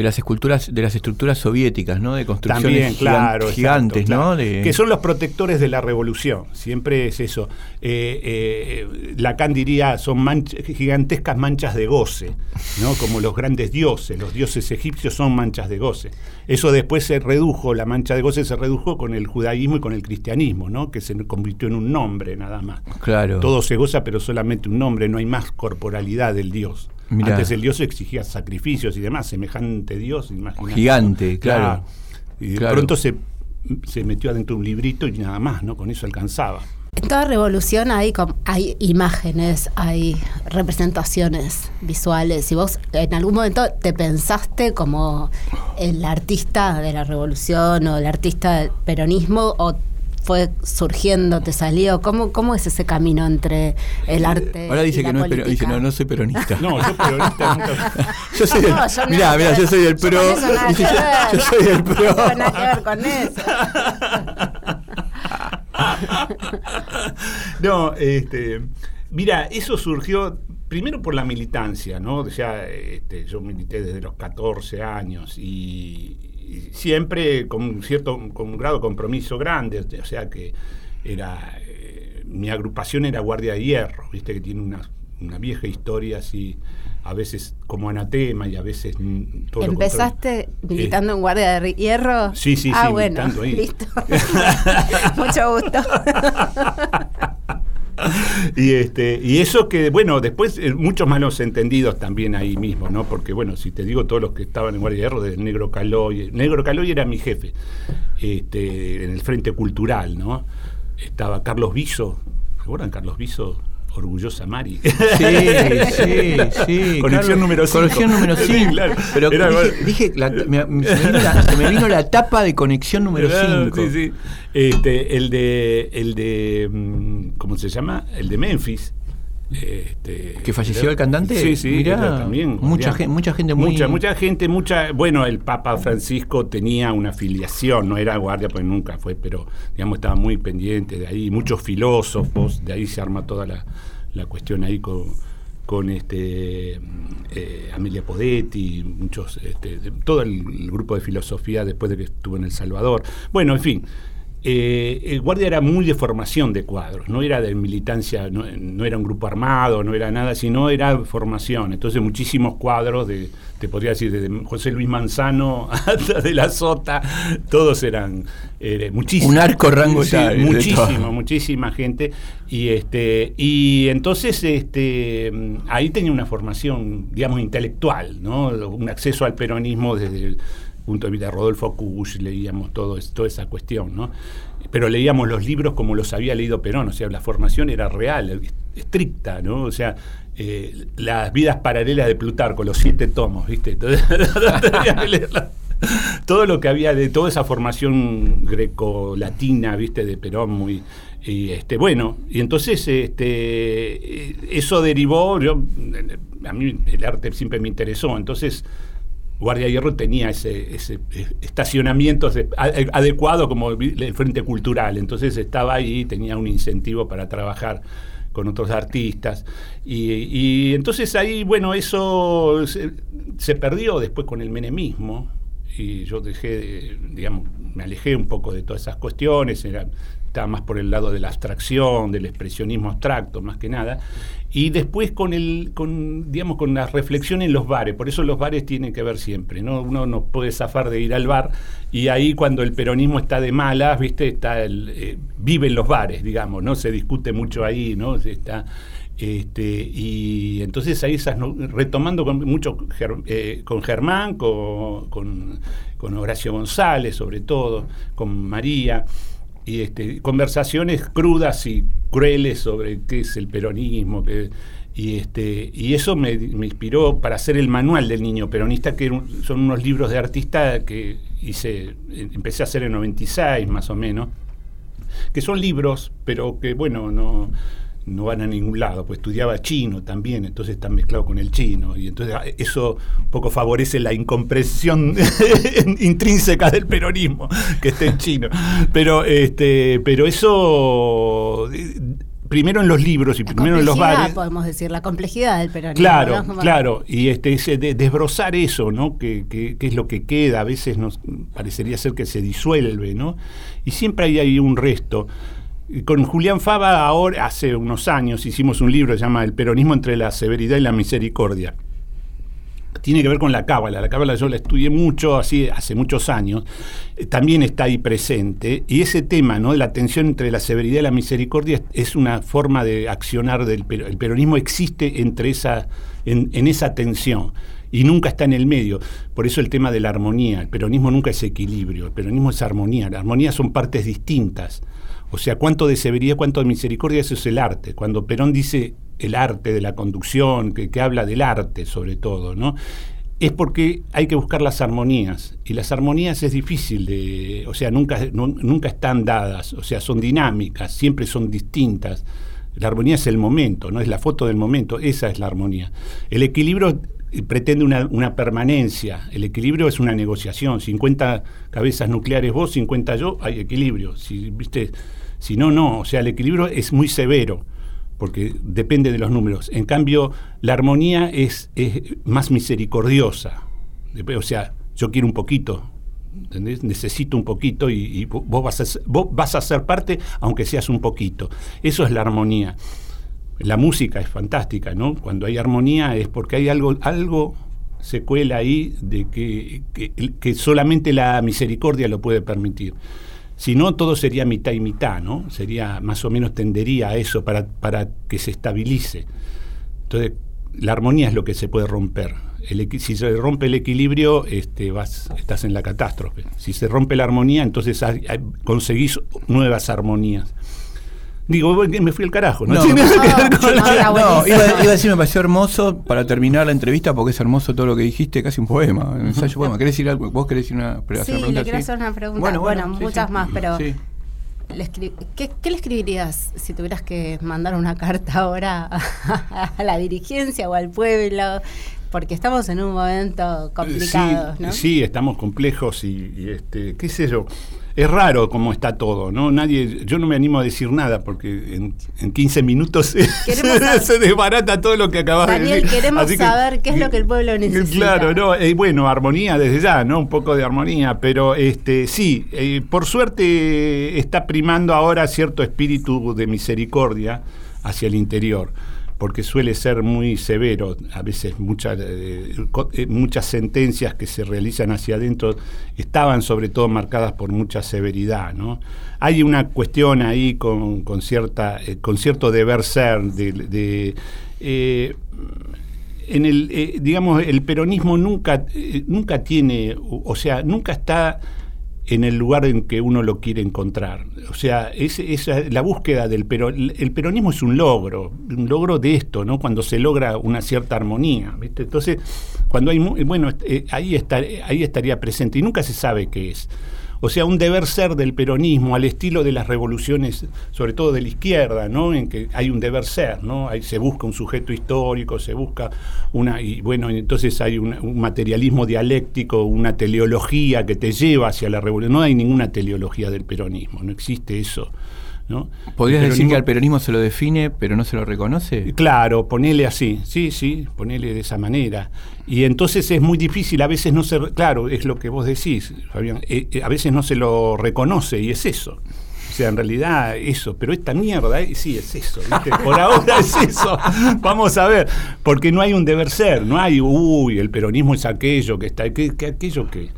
de las esculturas, de las estructuras soviéticas, ¿no? De construcciones También, gigan- claro. gigantes, exacto, ¿no? De- Que son los protectores de la revolución. Siempre es eso. Eh, eh, Lacan diría, son manch- gigantescas manchas de goce, ¿no? Como los grandes dioses. Los dioses egipcios son manchas de goce. Eso después se redujo, la mancha de goce se redujo con el judaísmo y con el cristianismo, ¿no? Que se convirtió en un nombre nada más. Claro. Todo se goza, pero solamente un nombre, no hay más corporalidad del Dios. Mirá. Antes el Dios exigía sacrificios y demás, semejante Dios, imagínate. Gigante, claro. Y de Claro. pronto se, se metió adentro de un librito y nada más, ¿no? Con eso alcanzaba. En toda revolución hay, com- hay imágenes, hay representaciones visuales. Y vos en algún momento te pensaste como el artista de la revolución o el artista del peronismo o fue surgiendo, te salió. ¿Cómo, cómo es ese camino entre el arte Ahora dice y que la no es pero, dice, política? no, no soy peronista. No, yo peronista nunca. Yo soy del, No, yo mirá, mirá, yo soy del Yo pro. con eso nada dice, que yo, ver. yo soy del No pro. tengo nada que ver con eso. No, este. Mira, eso surgió primero por la militancia, ¿no? O sea, este, yo milité desde los 14 años y siempre con un cierto, con un grado de compromiso grande, o sea que era. eh, mi agrupación era Guardia de Hierro, viste que tiene una, una vieja historia así, a veces como anatema y a veces. todo ¿Empezaste militando en Guardia de Hierro? Sí, sí, ah, sí, bueno, ahí. listo. Mucho gusto. y este y eso que bueno después eh, muchos malos entendidos también ahí mismo no porque bueno si te digo todos los que estaban en Guardia de Hierro desde Negro Caloy Negro Caloy era mi jefe este en el frente cultural no estaba Carlos Viso ¿recuerdan Carlos Viso orgullosa Mari Sí, sí, sí. Conexión número cinco. Conexión número Sí, 5. claro. Pero Era dije, igual. dije la- me, me- se, me vino la, se me vino la tapa de conexión número Claro, 5. sí, sí. Este, el de el de mm, ¿cómo se llama? El de Memphis. Este, ¿Que falleció el cantante? Sí, sí, Mirá, también. mucha mirá. gen- mucha gente muy- Mucha, mucha gente, mucha. Bueno, el Papa Francisco tenía una filiación, no era guardia, pues nunca fue, pero digamos estaba muy pendiente de ahí. Muchos filósofos, de ahí se arma toda la, la cuestión ahí con, con este eh, Amelia Podetti, muchos, este, todo el, el grupo de filosofía después de que estuvo en El Salvador. Bueno, en fin. Eh, el guardia era muy de formación de cuadros, no era de militancia, no, no era un grupo armado, no era nada, sino era formación. Entonces muchísimos cuadros de, te podría decir, desde José Luis Manzano hasta de la Sota, todos eran eh, muchísimos. Un arco rango Sí, ya, muchísimo, muchísima gente. Y este, y entonces este ahí tenía una formación, digamos, intelectual, ¿no? Un acceso al peronismo desde punto de vista de Rodolfo Kusch, leíamos todo, toda esa cuestión, ¿no? Pero leíamos los libros como los había leído Perón, o sea, la formación era real, estricta, ¿no? O sea, eh, las vidas paralelas de Plutarco, los siete tomos, ¿viste? Entonces, todo lo que había de toda esa formación greco-latina, ¿viste? De Perón, muy. Y este, bueno, y entonces este, eso derivó, yo, a mí el arte siempre me interesó, entonces Guardia Hierro tenía ese, eh, estacionamiento a- adecuado como el Frente Cultural, entonces estaba ahí, tenía un incentivo para trabajar con otros artistas. Y, entonces ahí, bueno, eso se, perdió después con el menemismo y yo dejé, de- digamos, me alejé un poco de todas esas cuestiones, estaba más por el lado de la abstracción, del expresionismo abstracto, más que nada. Y después con el, con, digamos, con la reflexión en los bares, por eso los bares tienen que ver siempre, ¿no? Uno no puede zafar de ir al bar y ahí cuando el peronismo está de malas, ¿viste? Está el, eh, vive en los bares, digamos, ¿no? Se discute mucho ahí, ¿no? Se Está, este, y entonces ahí esas, retomando con mucho eh, con Germán, con, con Horacio González, sobre todo, con María, y este, conversaciones crudas y crueles sobre qué es el peronismo, qué- y, este, y eso me, me inspiró para hacer el manual del niño peronista, que son unos libros de artista que hice, empecé a hacer en 96 más o menos, que son libros, pero que bueno, no, no van a ningún lado, pues estudiaba chino también, entonces está mezclado con el chino, y entonces ah, eso un poco favorece la incomprensión intrínseca del peronismo, que esté en chino. Pero, este, pero eso, primero en los libros y La primero en los bares. podemos decir, la complejidad del peronismo. Claro, claro, y este ese de- desbrozar eso, ¿no? Que, que- que es lo que queda, a veces nos parecería ser que se disuelve, ¿no? Y siempre hay ahí un resto. Con Julián Fava ahora, hace unos años, hicimos un libro que se llama El peronismo entre la severidad y la misericordia. Tiene que ver con la cábala. La cábala yo la estudié mucho, así hace muchos años. Eh, También está ahí presente. Y ese tema, ¿no? La tensión entre la severidad y la misericordia es, una forma de accionar del pero- el peronismo existe entre esa, en, en esa tensión. Y nunca está en el medio. Por eso el tema de la armonía. El peronismo nunca es equilibrio. El peronismo es armonía. La armonía son partes distintas. O sea, cuánto de severidad, cuánto de misericordia, eso es el arte. Cuando Perón dice el arte de la conducción, que, que habla del arte sobre todo, ¿no? Es porque hay que buscar las armonías. Y las armonías es difícil de. O sea, nunca, nu- nunca están dadas. O sea, son dinámicas, siempre son distintas. La armonía es el momento, no es la foto del momento, esa es la armonía. El equilibrio eh, pretende una, una permanencia, el equilibrio es una negociación, 50 cabezas nucleares vos, 50 yo, hay equilibrio. Si, ¿viste? Si no, no, o sea, el equilibrio es muy severo, porque depende de los números. En cambio, la armonía es, más misericordiosa, o sea, yo quiero un poquito. Necesito un poquito y, y vo- vos, vas a, vos vas a ser parte, aunque seas un poquito. Eso es la armonía. La música es fantástica, ¿no? Cuando hay armonía es porque hay algo, algo se cuela ahí de que, que solamente la misericordia lo puede permitir. Si no, todo sería mitad y mitad, ¿no? Sería, más o menos tendería a eso para, para que se estabilice. Entonces, la armonía es lo que se puede romper. Si se rompe el equilibrio, este, vas, estás en la catástrofe. Si se rompe la armonía, entonces hay- conseguís nuevas armonías. Digo, bueno, me fui al carajo, ¿no? No, Tiene no, que ver con la- no, está No, buenísimo. iba, iba a decir, me pareció hermoso para terminar la entrevista porque es hermoso todo lo que dijiste, casi un poema, un ensayo poema. ¿Querés decir algo? ¿Vos querés decir una, pre- Sí, una pregunta? le quiero hacer una pregunta. Bueno, sí, muchas sí. más, pero Sí. le escri- ¿qué, qué le escribirías si tuvieras que mandar una carta ahora a, a la dirigencia o al pueblo? Porque estamos en un momento complicado, sí, ¿no? sí, estamos complejos y, y, este, qué sé yo. Es raro cómo está todo, ¿no? Nadie, yo no me animo a decir nada porque en, en 15 minutos se, desbarata todo lo que acabas de Daniel, decir. queremos Así que- saber qué es lo que el pueblo necesita. Claro, no, eh, bueno, armonía desde ya, ¿no? Un poco de armonía, pero este sí, eh, por suerte está primando ahora cierto espíritu de misericordia hacia el interior, porque suele ser muy severo, a veces muchas eh, eh, muchas sentencias que se realizan hacia adentro estaban sobre todo marcadas por mucha severidad, ¿no? Hay una cuestión ahí con, con cierta eh, con cierto deber ser de, en el, digamos, el peronismo nunca, nunca tiene, o sea, nunca está en el lugar en que uno lo quiere encontrar. O sea, es, esa- la búsqueda del peronismo, el peronismo es un logro, un logro de esto, ¿no? Cuando se logra una cierta armonía, ¿viste? Entonces, cuando hay, bueno, eh, ahí, está, ahí estaría presente y nunca se sabe qué es. O sea, un deber ser del peronismo al estilo de las revoluciones, sobre todo de la izquierda, ¿no? En que hay un deber ser, ¿no? Ahí se busca un sujeto histórico, se busca una y bueno, entonces hay un materialismo dialéctico, una teleología que te lleva hacia la revolución. No hay ninguna teleología del peronismo, no existe eso, ¿no? ¿Podrías decir que al peronismo se lo define, pero no se lo reconoce? Claro, ponele así, sí, sí, ponele de esa manera. Y entonces es muy difícil, a veces no se, claro, es lo que vos decís, Fabián, eh, eh, a veces no se lo reconoce y es eso. O sea, en realidad eso, pero esta mierda, eh, sí, es eso, ¿viste? Por ahora es eso. Vamos a ver, porque no hay un deber ser, no hay, uy, el peronismo es aquello que está, ¿qué, qué- aquello que...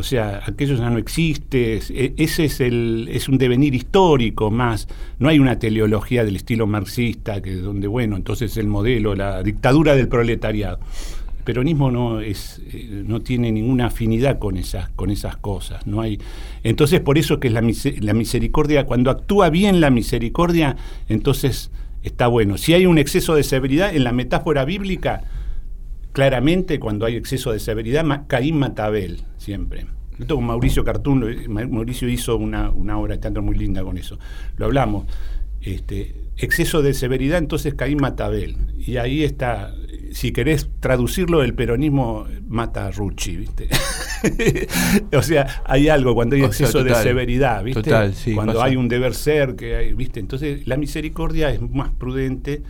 O sea, aquello ya no existe, e- ese es, el, es un devenir histórico más, no hay una teleología del estilo marxista, que donde, bueno, entonces el modelo, la dictadura del proletariado. El peronismo no, es, eh, no tiene ninguna afinidad con esas, con esas cosas. No hay, entonces, por eso que es la, la misericordia, cuando actúa bien la misericordia, entonces está bueno. Si hay un exceso de severidad, en la metáfora bíblica, claramente cuando hay exceso de severidad, ma- Caín mata a Abel, siempre. Esto con Mauricio Cartún, lo- Mauricio hizo una, una obra de teatro muy linda con eso. Lo hablamos. Este, exceso de severidad, entonces Caín mata a Abel. Y ahí está, si querés traducirlo, el peronismo mata a Rucci, ¿viste? o sea, hay algo cuando hay O sea, exceso de severidad, ¿viste? Total, sí, cuando pasa. hay un deber ser, que hay, ¿viste? Entonces, la misericordia es más prudente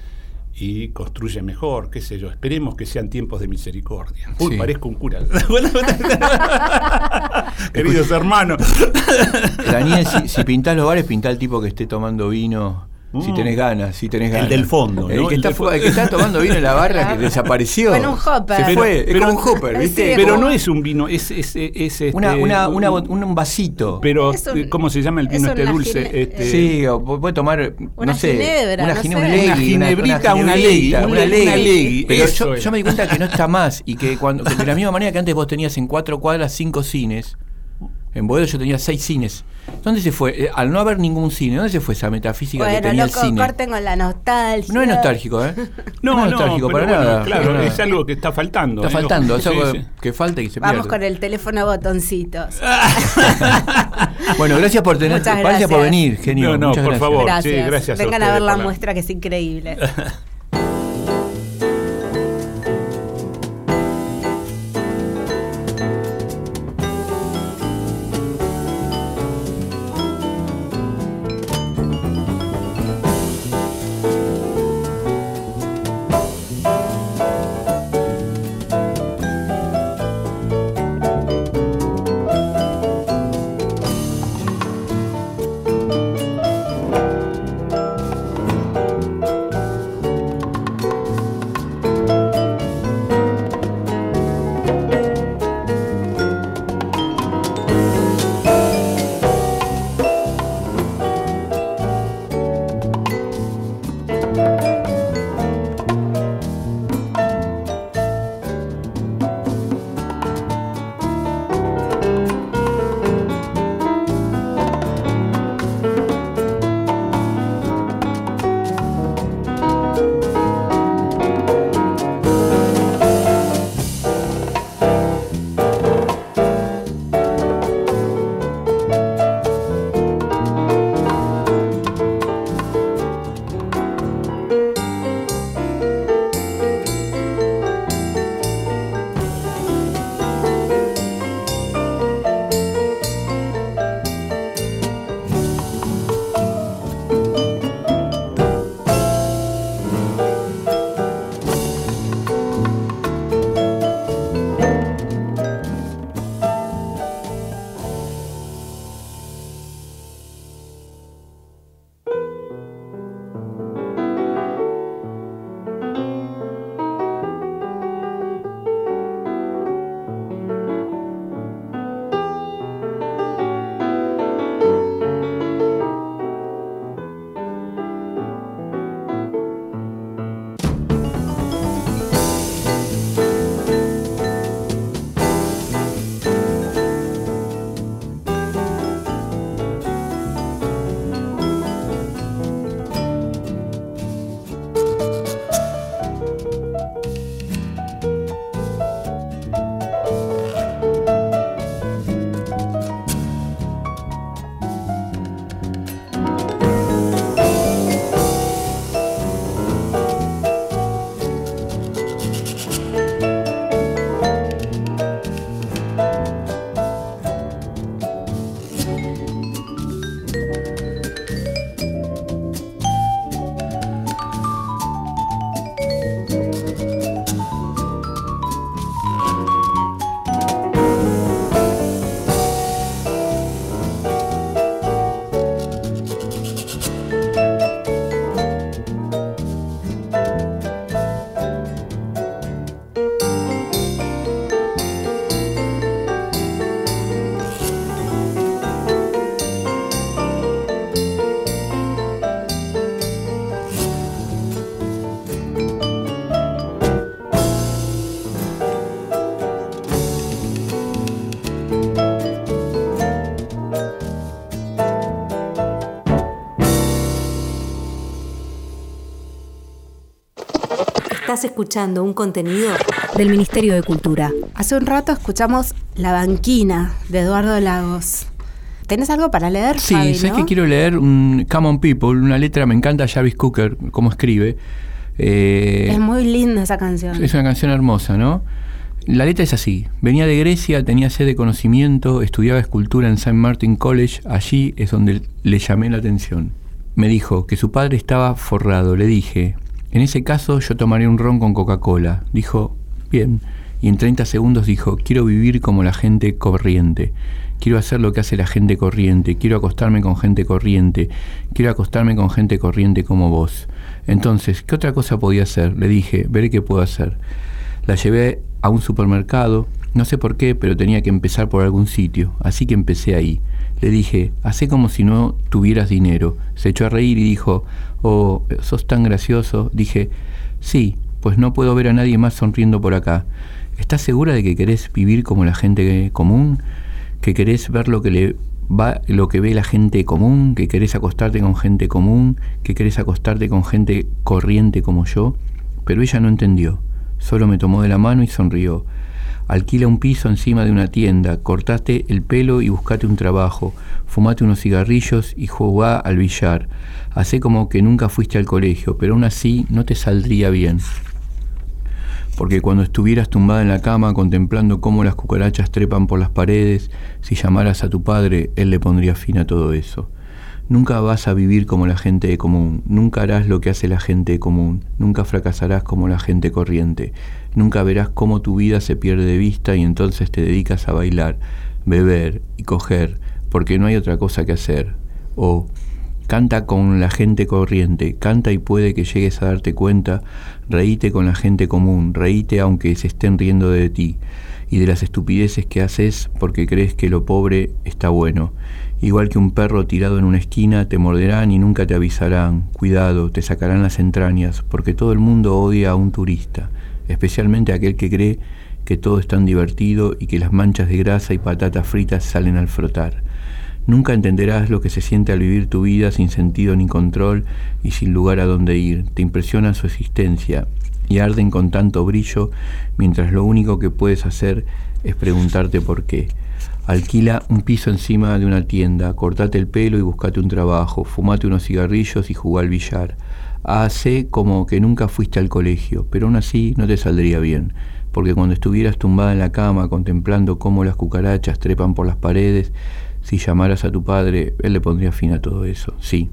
y construye mejor, qué sé yo. Esperemos que sean tiempos de misericordia. Uy, Sí. parezco un cura. Queridos hermanos. Daniel, si, si pintás los bares, pintá el tipo que esté tomando vino. Si Mm. tenés ganas, si tenés El ganas. del fondo, El, ¿no? que, El está, del el que está tomando vino en la barra que desapareció. Con un hopper. Se Pero- fue, es pero- como un hopper, ¿viste? Sí, Pero como- no es un vino, es, es, es, este, Una, una, una un- vasito. Pero, un- ¿cómo se llama el vino es este dulce? gine- Este, Sí, puede tomar, Una no sé, ginebra, una no gine- sé. Una ginebrita, una legui, una legui. Pero yo, yo me di cuenta que no está más y que cuando que de la misma manera que antes vos tenías en cuatro cuadras cinco cines, en Boedo yo tenía seis cines. ¿Dónde se fue? Eh, al no haber ningún cine, ¿dónde se fue esa metafísica que Bueno, tenía loco, el cine? corten con la nostalgia. No es nostálgico, ¿eh? No, es no, nostálgico pero para bueno, nada. Claro, para nada. es algo que está faltando. Está ¿eh? faltando, es Sí, algo sí. que falta y que se Vamos pierde. con el teléfono botoncitos. Bueno, gracias por tener, Muchas gracias. por gracias. venir, genio. No, no, muchas por gracias. favor. Gracias. sí, gracias a Vengan a, ustedes ver la- muestra que es increíble. Estás escuchando un contenido del Ministerio de Cultura. Hace un rato escuchamos La banquina de Eduardo Lagos. ¿Tenés algo para leer? Sí, Fabi, sé no? que quiero leer un Common People, una letra, me encanta Jarvis Cooker, cómo escribe. Eh, Es muy linda esa canción. Es una canción hermosa, ¿no? La letra es así. Venía de Grecia, tenía sed de conocimiento, estudiaba escultura en St. Martin College. Allí es donde le llamé la atención. Me dijo que su padre estaba forrado. Le dije, en ese caso yo tomaré un ron con Coca-Cola. Dijo, bien. Y en 30 segundos dijo, quiero vivir como la gente corriente. Quiero hacer lo que hace la gente corriente. Quiero acostarme con gente corriente. Quiero acostarme con gente corriente como vos. Entonces, ¿qué otra cosa podía hacer? Le dije, veré qué puedo hacer. La llevé a un supermercado, no sé por qué, pero tenía que empezar por algún sitio, así que empecé ahí. Le dije, hacé como si no tuvieras dinero. Se echó a reír y dijo, oh, sos tan gracioso. Dije, sí, pues no puedo ver a nadie más sonriendo por acá. ¿Estás segura de que querés vivir como la gente común? ¿Que querés ver lo que le va lo que ve la gente común, que querés acostarte con gente común, que querés acostarte con gente corriente como yo, pero ella no entendió. Solo me tomó de la mano y sonrió. Alquila un piso encima de una tienda, cortate el pelo y buscate un trabajo, fumate unos cigarrillos y jugá al billar. Hacé como que nunca fuiste al colegio, pero aún así no te saldría bien. Porque cuando estuvieras tumbada en la cama contemplando cómo las cucarachas trepan por las paredes, si llamaras a tu padre, él le pondría fin a todo eso. Nunca vas a vivir como la gente común, nunca harás lo que hace la gente común, nunca fracasarás como la gente corriente, nunca verás cómo tu vida se pierde de vista y entonces te dedicas a bailar, beber y coger, porque no hay otra cosa que hacer. O canta con la gente corriente, canta y puede que llegues a darte cuenta, reíte con la gente común, reíte aunque se estén riendo de ti y de las estupideces que haces porque crees que lo pobre está bueno. Igual que un perro tirado en una esquina, te morderán y nunca te avisarán. Cuidado, te sacarán las entrañas, porque todo el mundo odia a un turista, especialmente aquel que cree que todo es tan divertido y que las manchas de grasa y patatas fritas salen al frotar. Nunca entenderás lo que se siente al vivir tu vida sin sentido ni control y sin lugar a dónde ir. Te impresiona su existencia y arden con tanto brillo, mientras lo único que puedes hacer es preguntarte por qué. Alquila un piso encima de una tienda, cortate el pelo y buscate un trabajo, fumate unos cigarrillos y jugá al billar. Hace como que nunca fuiste al colegio, pero aún así no te saldría bien, porque cuando estuvieras tumbada en la cama contemplando cómo las cucarachas trepan por las paredes, si llamaras a tu padre, él le pondría fin a todo eso. Sí,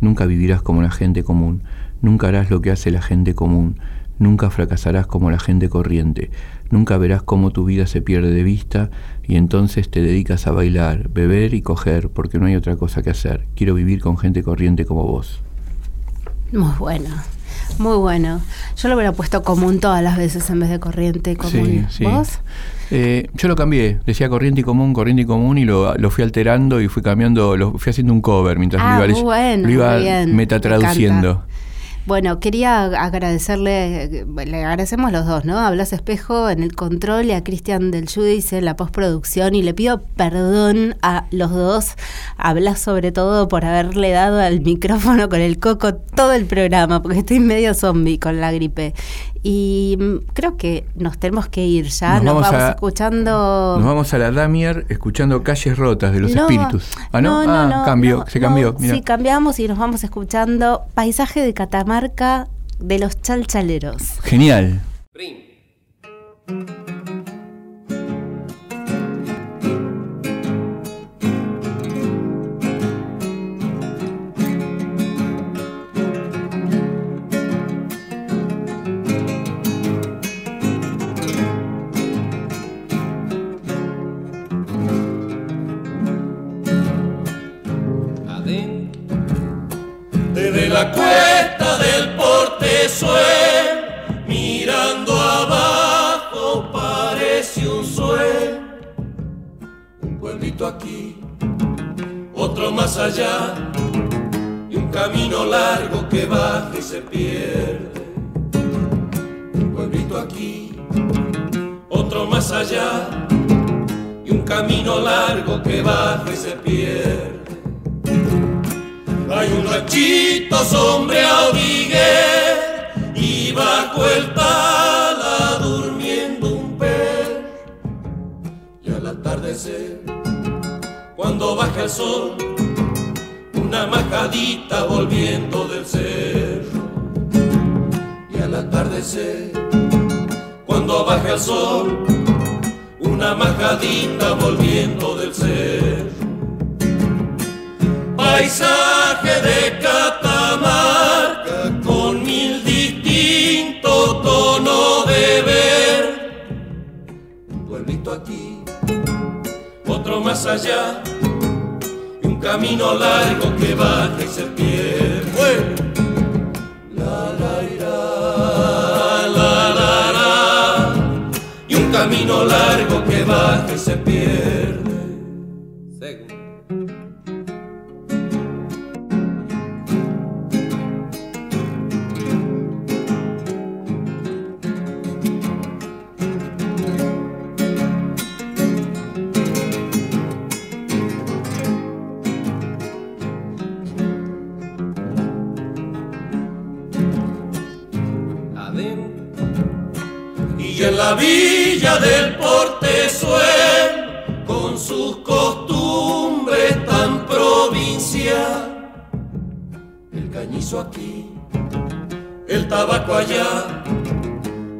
nunca vivirás como la gente común, nunca harás lo que hace la gente común, nunca fracasarás como la gente corriente, nunca verás cómo tu vida se pierde de vista y entonces te dedicas a bailar, beber y coger, porque no hay otra cosa que hacer. Quiero vivir con gente corriente como vos. Muy bueno. Muy bueno. Yo lo hubiera puesto común todas las veces en vez de corriente común. Sí, sí. ¿Vos? Eh, yo lo cambié, decía corriente y común, corriente y común y lo, lo fui alterando y fui cambiando, lo fui haciendo un cover mientras Ah, lo iba, muy bueno, lo iba metatraduciendo. Bueno, quería agradecerle, le agradecemos los dos, ¿no? A Blas Espejo en el control y a Cristian del Judice en la postproducción y le pido perdón a los dos, a sobre todo por haberle dado al micrófono con el coco todo el programa, porque estoy medio zombie con la gripe. Y mm, creo que nos tenemos que ir ya, Nos nos, vamos vamos, a- escuchando... Nos vamos a la Damier escuchando Calles Rotas de los No, Espíritus. Ah, ¿no? no, ah, no, cambió, no, se cambió. no, mira. sí, cambiamos y nos vamos escuchando Paisaje de Catamarca de los Chalchaleros. Genial. Desde la villa del Portezuelo, con sus costumbres tan provincial, el cañizo aquí, el tabaco allá,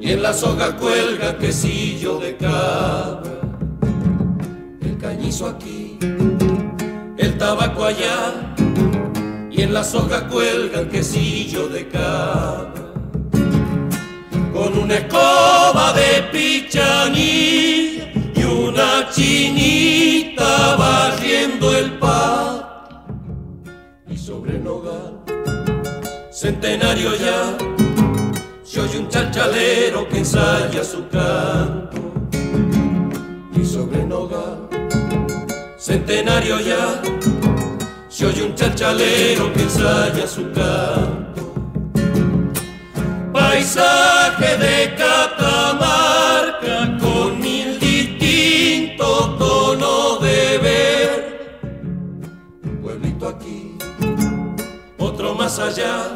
y en la soga cuelga quesillo de cabra. El cañizo aquí, el tabaco allá, y en la soga cuelga el quesillo de cabra con una escoba de pichanilla y una chinita barriendo el patio. Y sobre nogal, centenario ya, se oye un chachalero que ensaya su canto. Y sobre nogal, centenario ya, se oye un chachalero que ensaya su canto paisaje de Catamarca con mil distintos tonos de ver. Un pueblito aquí, otro más allá,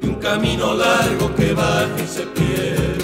y un camino largo que baja y se pierde.